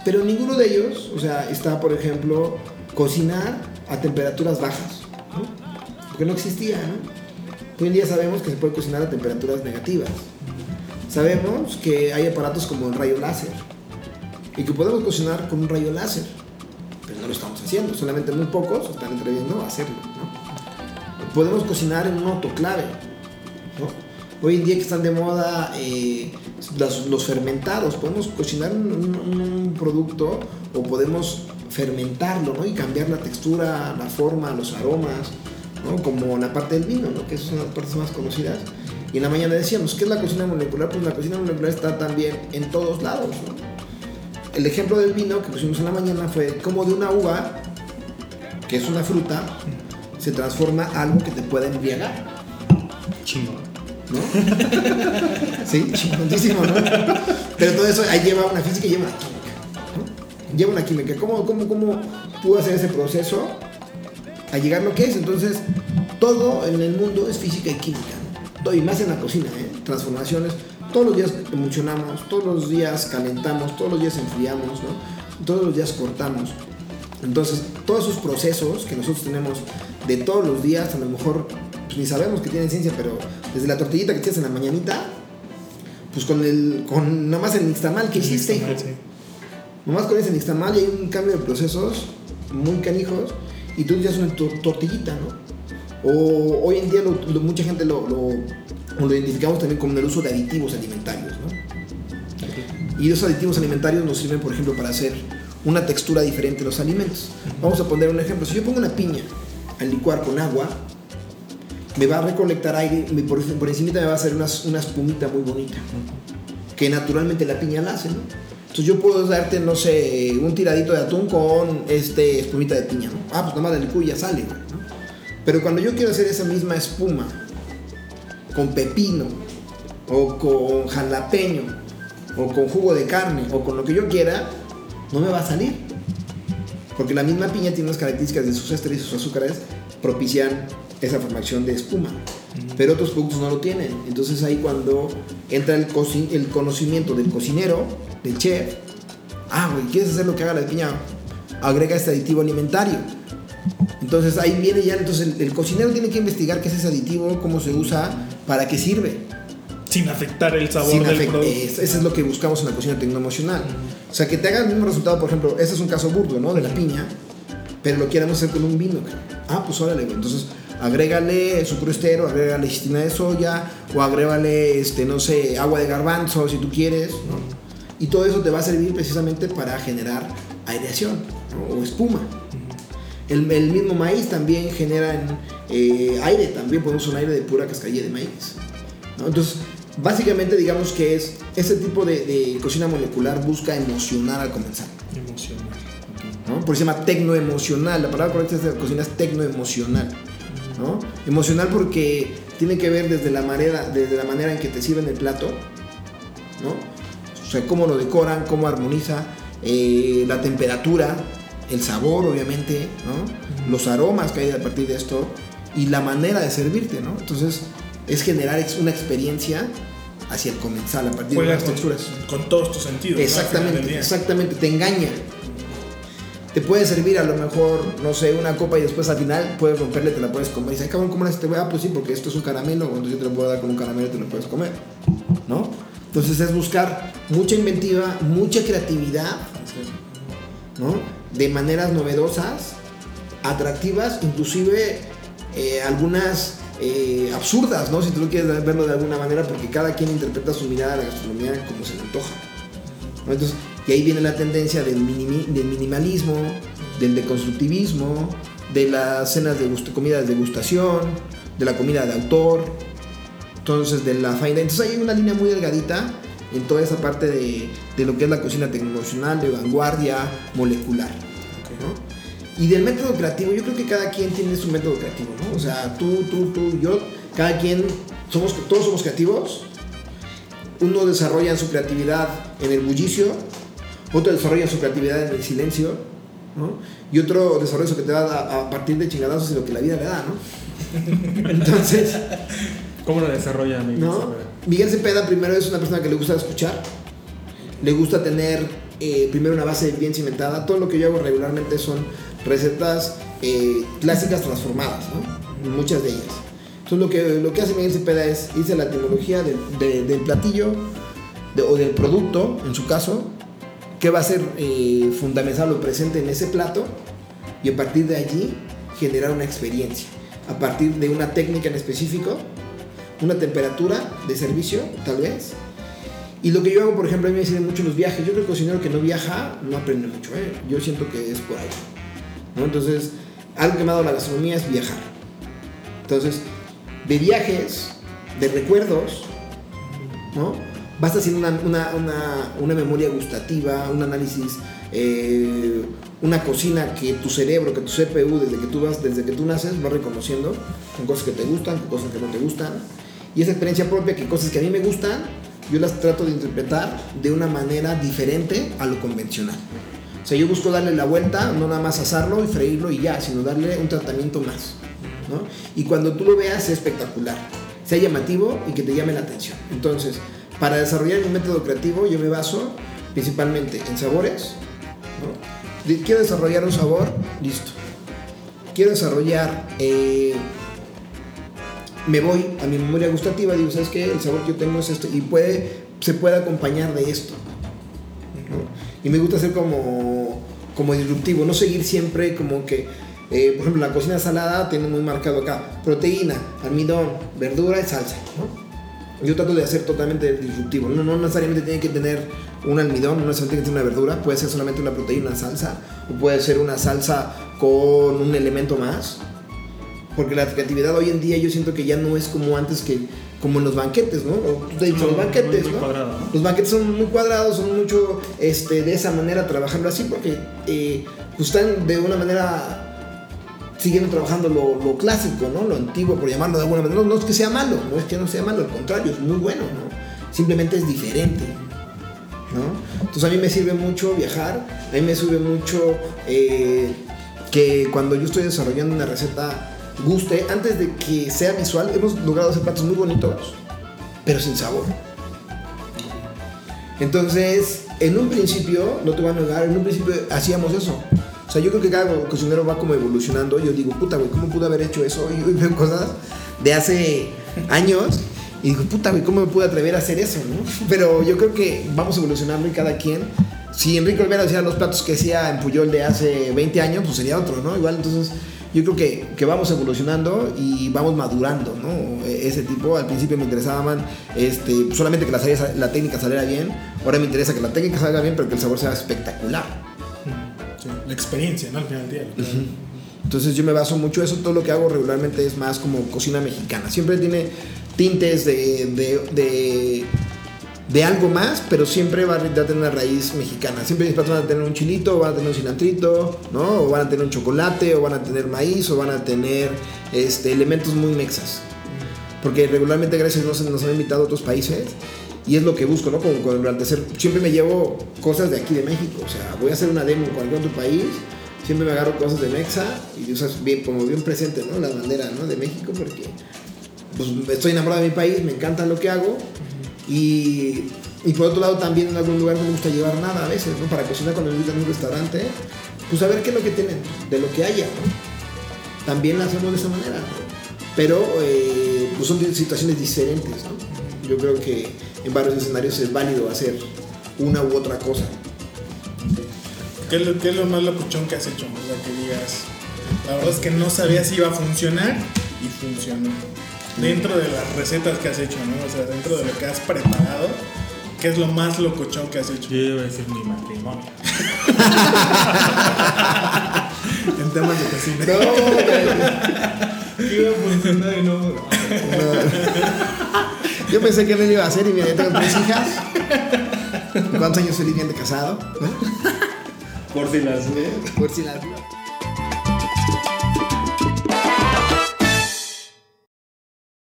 Pero ninguno de ellos, o sea, está, por ejemplo, cocinar a temperaturas bajas, ¿no? Porque no existía, ¿no? Hoy en día sabemos que se puede cocinar a temperaturas negativas. Sabemos que hay aparatos como el rayo láser y que podemos cocinar con un rayo láser, pero no lo estamos haciendo. Solamente muy pocos están atreviendo a hacerlo. Podemos cocinar en un autoclave, ¿no? Hoy en día que están de moda eh, los, fermentados, podemos cocinar un, producto o podemos fermentarlo ¿no? y cambiar la textura, la forma, los aromas, ¿no? como la parte del vino, ¿no? que es una de las partes más conocidas. Y en la mañana decíamos, ¿qué es la cocina molecular? Pues la cocina molecular está también en todos lados. El ejemplo del vino que pusimos en la mañana fue como de una uva, que es una fruta, se transforma algo que te pueda embriagar. Chingón. ¿no? sí, chingoncísimo, ¿no? Pero todo eso ahí lleva una física y lleva una química, ¿no? Lleva una química. ¿Cómo, cómo, cómo pudo hacer ese proceso a llegar a lo que es? Entonces, todo en el mundo es física y química, ¿no? Todo, y más en la cocina, ¿eh? Transformaciones. Todos los días emulsionamos, todos los días calentamos, todos los días enfriamos, ¿no? Todos los días cortamos. Entonces, todos esos procesos que nosotros tenemos de todos los días, a lo mejor pues, ni sabemos que tienen ciencia, pero desde la tortillita que tienes en la mañanita, pues con el, con nada más el nixtamal que hiciste, hijo. Sí. Nomás con ese nixtamal y hay un cambio de procesos muy canijos y tú ya es una tor- tortillita, ¿no? O hoy en día lo- lo- mucha gente lo, lo, lo identificamos también como el uso de aditivos alimentarios, ¿no? Y esos aditivos alimentarios nos sirven, por ejemplo, para hacer una textura diferente de los alimentos. Vamos a poner un ejemplo. Si yo pongo una piña al licuar con agua, me va a recolectar aire y por, por encima me va a hacer una, una espumita muy bonita. Que naturalmente la piña la hace, ¿no? Entonces yo puedo darte, no sé, un tiradito de atún con este espumita de piña, ¿no? Ah, pues nada más la licúo y ya sale. Pero cuando yo quiero hacer esa misma espuma con pepino o con jalapeño o con jugo de carne o con lo que yo quiera, no me va a salir. Porque la misma piña tiene unas características de sus ésteres y sus azúcares propician esa formación de espuma. Pero otros productos no lo tienen. Entonces ahí cuando entra el, el conocimiento del cocinero, del chef, ah, güey, ¿quieres hacer lo que haga la piña? Agrega este aditivo alimentario. Entonces ahí viene ya, entonces el, el cocinero tiene que investigar qué es ese aditivo, cómo se usa, para qué sirve. Sin afectar el sabor Sin del afect- producto. es- Eso es lo que buscamos en la cocina tecnoemocional. O sea, que te haga el mismo resultado, por ejemplo, este es un caso burdo, ¿no? De la piña, pero lo queremos hacer con un vino. Ah, pues órale. Entonces, agrégale sucro estero, agrégale cistina de soya, o agrégale, este, no sé, agua de garbanzo, si tú quieres, ¿no? Y todo eso te va a servir precisamente para generar aireación ¿no? o espuma. El, el mismo maíz también genera en, eh, aire, también podemos un aire de pura cascarilla de maíz. ¿no? Entonces, básicamente digamos que es ese tipo de, de cocina molecular busca emocionar al comenzar. Emocional. ¿no? Por eso se llama tecnoemocional. La palabra correcta es de la cocina es tecnoemocional. ¿no? Emocional porque tiene que ver desde la manera, desde la manera en que te sirven el plato, ¿no? O sea, cómo lo decoran, cómo armoniza, eh, la temperatura, el sabor, obviamente, ¿no? Los aromas que hay a partir de esto y la manera de servirte, ¿no? Entonces, es generar una experiencia hacia el comensal a partir de las con, texturas. con todos tus sentidos. Exactamente, exactamente, te engaña. Te puede servir a lo mejor, no sé, una copa y después al final puedes romperle, te la puedes comer. Y dices, "Ay, cabrón, ¿cómo la te voy? Ah, pues sí, porque esto es un caramelo, entonces yo te lo puedo dar con un caramelo y te lo puedes comer. ¿No? Entonces es buscar mucha inventiva, mucha creatividad. ¿no? De maneras novedosas, atractivas, inclusive eh, algunas eh, absurdas, ¿no? Si tú quieres verlo de alguna manera, porque cada quien interpreta su mirada a la gastronomía como se le antoja. Entonces, y ahí viene la tendencia del, minimalismo, del deconstructivismo, de las cenas de gust- comida de degustación, de la comida de autor, entonces de la fine. Entonces hay una línea muy delgadita en toda esa parte de, de lo que es la cocina tecnoemocional, de vanguardia, molecular. ¿no? Y del método creativo, yo creo que cada quien tiene su método creativo, ¿no? O sea, tú, tú, tú, yo, cada quien, somos, todos somos creativos. Uno desarrolla su creatividad en el bullicio, otro desarrolla su creatividad en el silencio, ¿no? Y otro desarrolla su creatividad a, a partir de chingadazos y lo que la vida le da, ¿no? Entonces, ¿Cómo lo desarrolla Miguel? ¿no? Miguel Cepeda primero es una persona que le gusta escuchar, le gusta tener eh, primero una base bien cimentada. Todo lo que yo hago regularmente son recetas eh, clásicas transformadas. Muchas de ellas. Entonces lo que, lo que hace Miguel Cepeda es irse a la etimología del, de- del platillo o del producto, en su caso, que va a ser eh, fundamental o presente en ese plato y a partir de allí generar una experiencia. A partir de una técnica en específico, una temperatura de servicio, tal vez. Y lo que yo hago, por ejemplo, a mí me sirven mucho los viajes. Yo creo que el cocinero que no viaja no aprende mucho. ¿eh? Yo siento que es por ahí. Entonces, algo que me ha dado la gastronomía es viajar. Entonces, de viajes, de recuerdos, ¿no? Vas haciendo una, una, una, una memoria gustativa, un análisis, eh, una cocina que tu cerebro, que tu CPU, desde que tú vas, desde que tú naces, va reconociendo con cosas que te gustan, con cosas que no te gustan. Y esa experiencia propia, que cosas que a mí me gustan, yo las trato de interpretar de una manera diferente a lo convencional. O sea, yo busco darle la vuelta, no nada más asarlo y freírlo y ya, sino darle un tratamiento más. Y cuando tú lo veas, sea espectacular, sea llamativo y que te llame la atención. Entonces, para desarrollar mi método creativo, yo me baso principalmente en sabores. Quiero desarrollar un sabor, listo. Quiero desarrollar, eh, me voy a mi memoria gustativa, digo, ¿sabes qué? El sabor que yo tengo es esto y puede, se puede acompañar de esto. Y me gusta ser como, como disruptivo, no seguir siempre como que, eh, por ejemplo, la cocina salada tiene muy marcado acá, proteína, almidón, verdura y salsa, ¿no? Yo trato de hacer totalmente disruptivo, no, no necesariamente tiene que tener un almidón, no necesariamente tiene que tener una verdura, puede ser solamente una proteína, una salsa, o puede ser una salsa con un elemento más. Porque la creatividad hoy en día yo siento que ya no es como antes que como en los banquetes, ¿no? O tú te has dicho, los Muy- banquetes, muy ¿no? cuadrado, ¿no? Los banquetes son muy cuadrados, son mucho este, de esa manera trabajando así, porque eh, pues están de una manera siguiendo trabajando lo, lo clásico, ¿no? Lo antiguo, por llamarlo de alguna manera. No, no es que sea malo, no es que no sea malo, al contrario, es muy bueno, ¿no? Simplemente es diferente, ¿no? Entonces a mí me sirve mucho viajar, a mí me sirve mucho eh, que cuando yo estoy desarrollando una receta guste, antes de que sea visual, hemos logrado hacer platos muy bonitos, pero sin sabor. Entonces, en un principio, no te voy a negar, en un principio hacíamos eso. O sea, yo creo que cada cocinero va como evolucionando. Yo digo, puta, güey, ¿cómo pude haber hecho eso? Y hoy veo cosas de hace años y digo, puta, güey, ¿cómo me pude atrever a hacer eso? no? Pero yo creo que vamos evolucionando y cada quien. Si Enrique Olvera hacía los platos que hacía en Puyol de hace 20 años, pues sería otro, ¿no? Igual, entonces, yo creo que, que vamos evolucionando y vamos madurando, ¿no? E- Ese tipo, al principio me interesaba más este, solamente que la, técnica saliera bien, ahora me interesa que la técnica salga bien, pero que el sabor sea espectacular. Sí, la experiencia, ¿no? Al final del día. Entonces yo me baso mucho en eso, todo lo que hago regularmente es más como cocina mexicana. Siempre tiene tintes de, de, de, de algo más, pero siempre va a tener una raíz mexicana. Siempre mis platos van a tener un chilito, van a tener un cilantrito, ¿no? O van a tener un chocolate, o van a tener maíz, o van a tener este, elementos muy mexas. Porque regularmente, gracias Dios, nos han invitado a otros países. Y es lo que busco, ¿no? Como con siempre me llevo cosas de aquí de México. O sea, voy a hacer una demo con algún otro país. Siempre me agarro cosas de Mexa y usas bien, como bien presente, ¿no? La bandera, ¿no? De México, porque pues, estoy enamorado de mi país, me encanta lo que hago. Y, por otro lado, también en algún lugar no me gusta llevar nada a veces, ¿no? Para cocinar cuando me invitan a un restaurante, pues a ver qué es lo que tienen, de lo que haya, ¿no? También la hacemos de esa manera. Pero eh, pues son situaciones diferentes, ¿no? Yo creo que en varios escenarios es válido hacer una u otra cosa. ¿Qué es, lo, qué es lo más locuchón que has hecho? O sea, que digas, la verdad es que no sabía si iba a funcionar y funcionó. Dentro de las recetas que has hecho, ¿no? O sea, dentro de lo que has preparado, ¿qué es lo más locuchón que has hecho? Yo iba a decir mi matrimonio. En temas de cocina. No, güey. Iba a funcionar y no. Yo pensé que no lo iba a hacer y mira, ya tengo tres hijas. ¿Cuántos años bien de casado? Por si las ves. Por si las...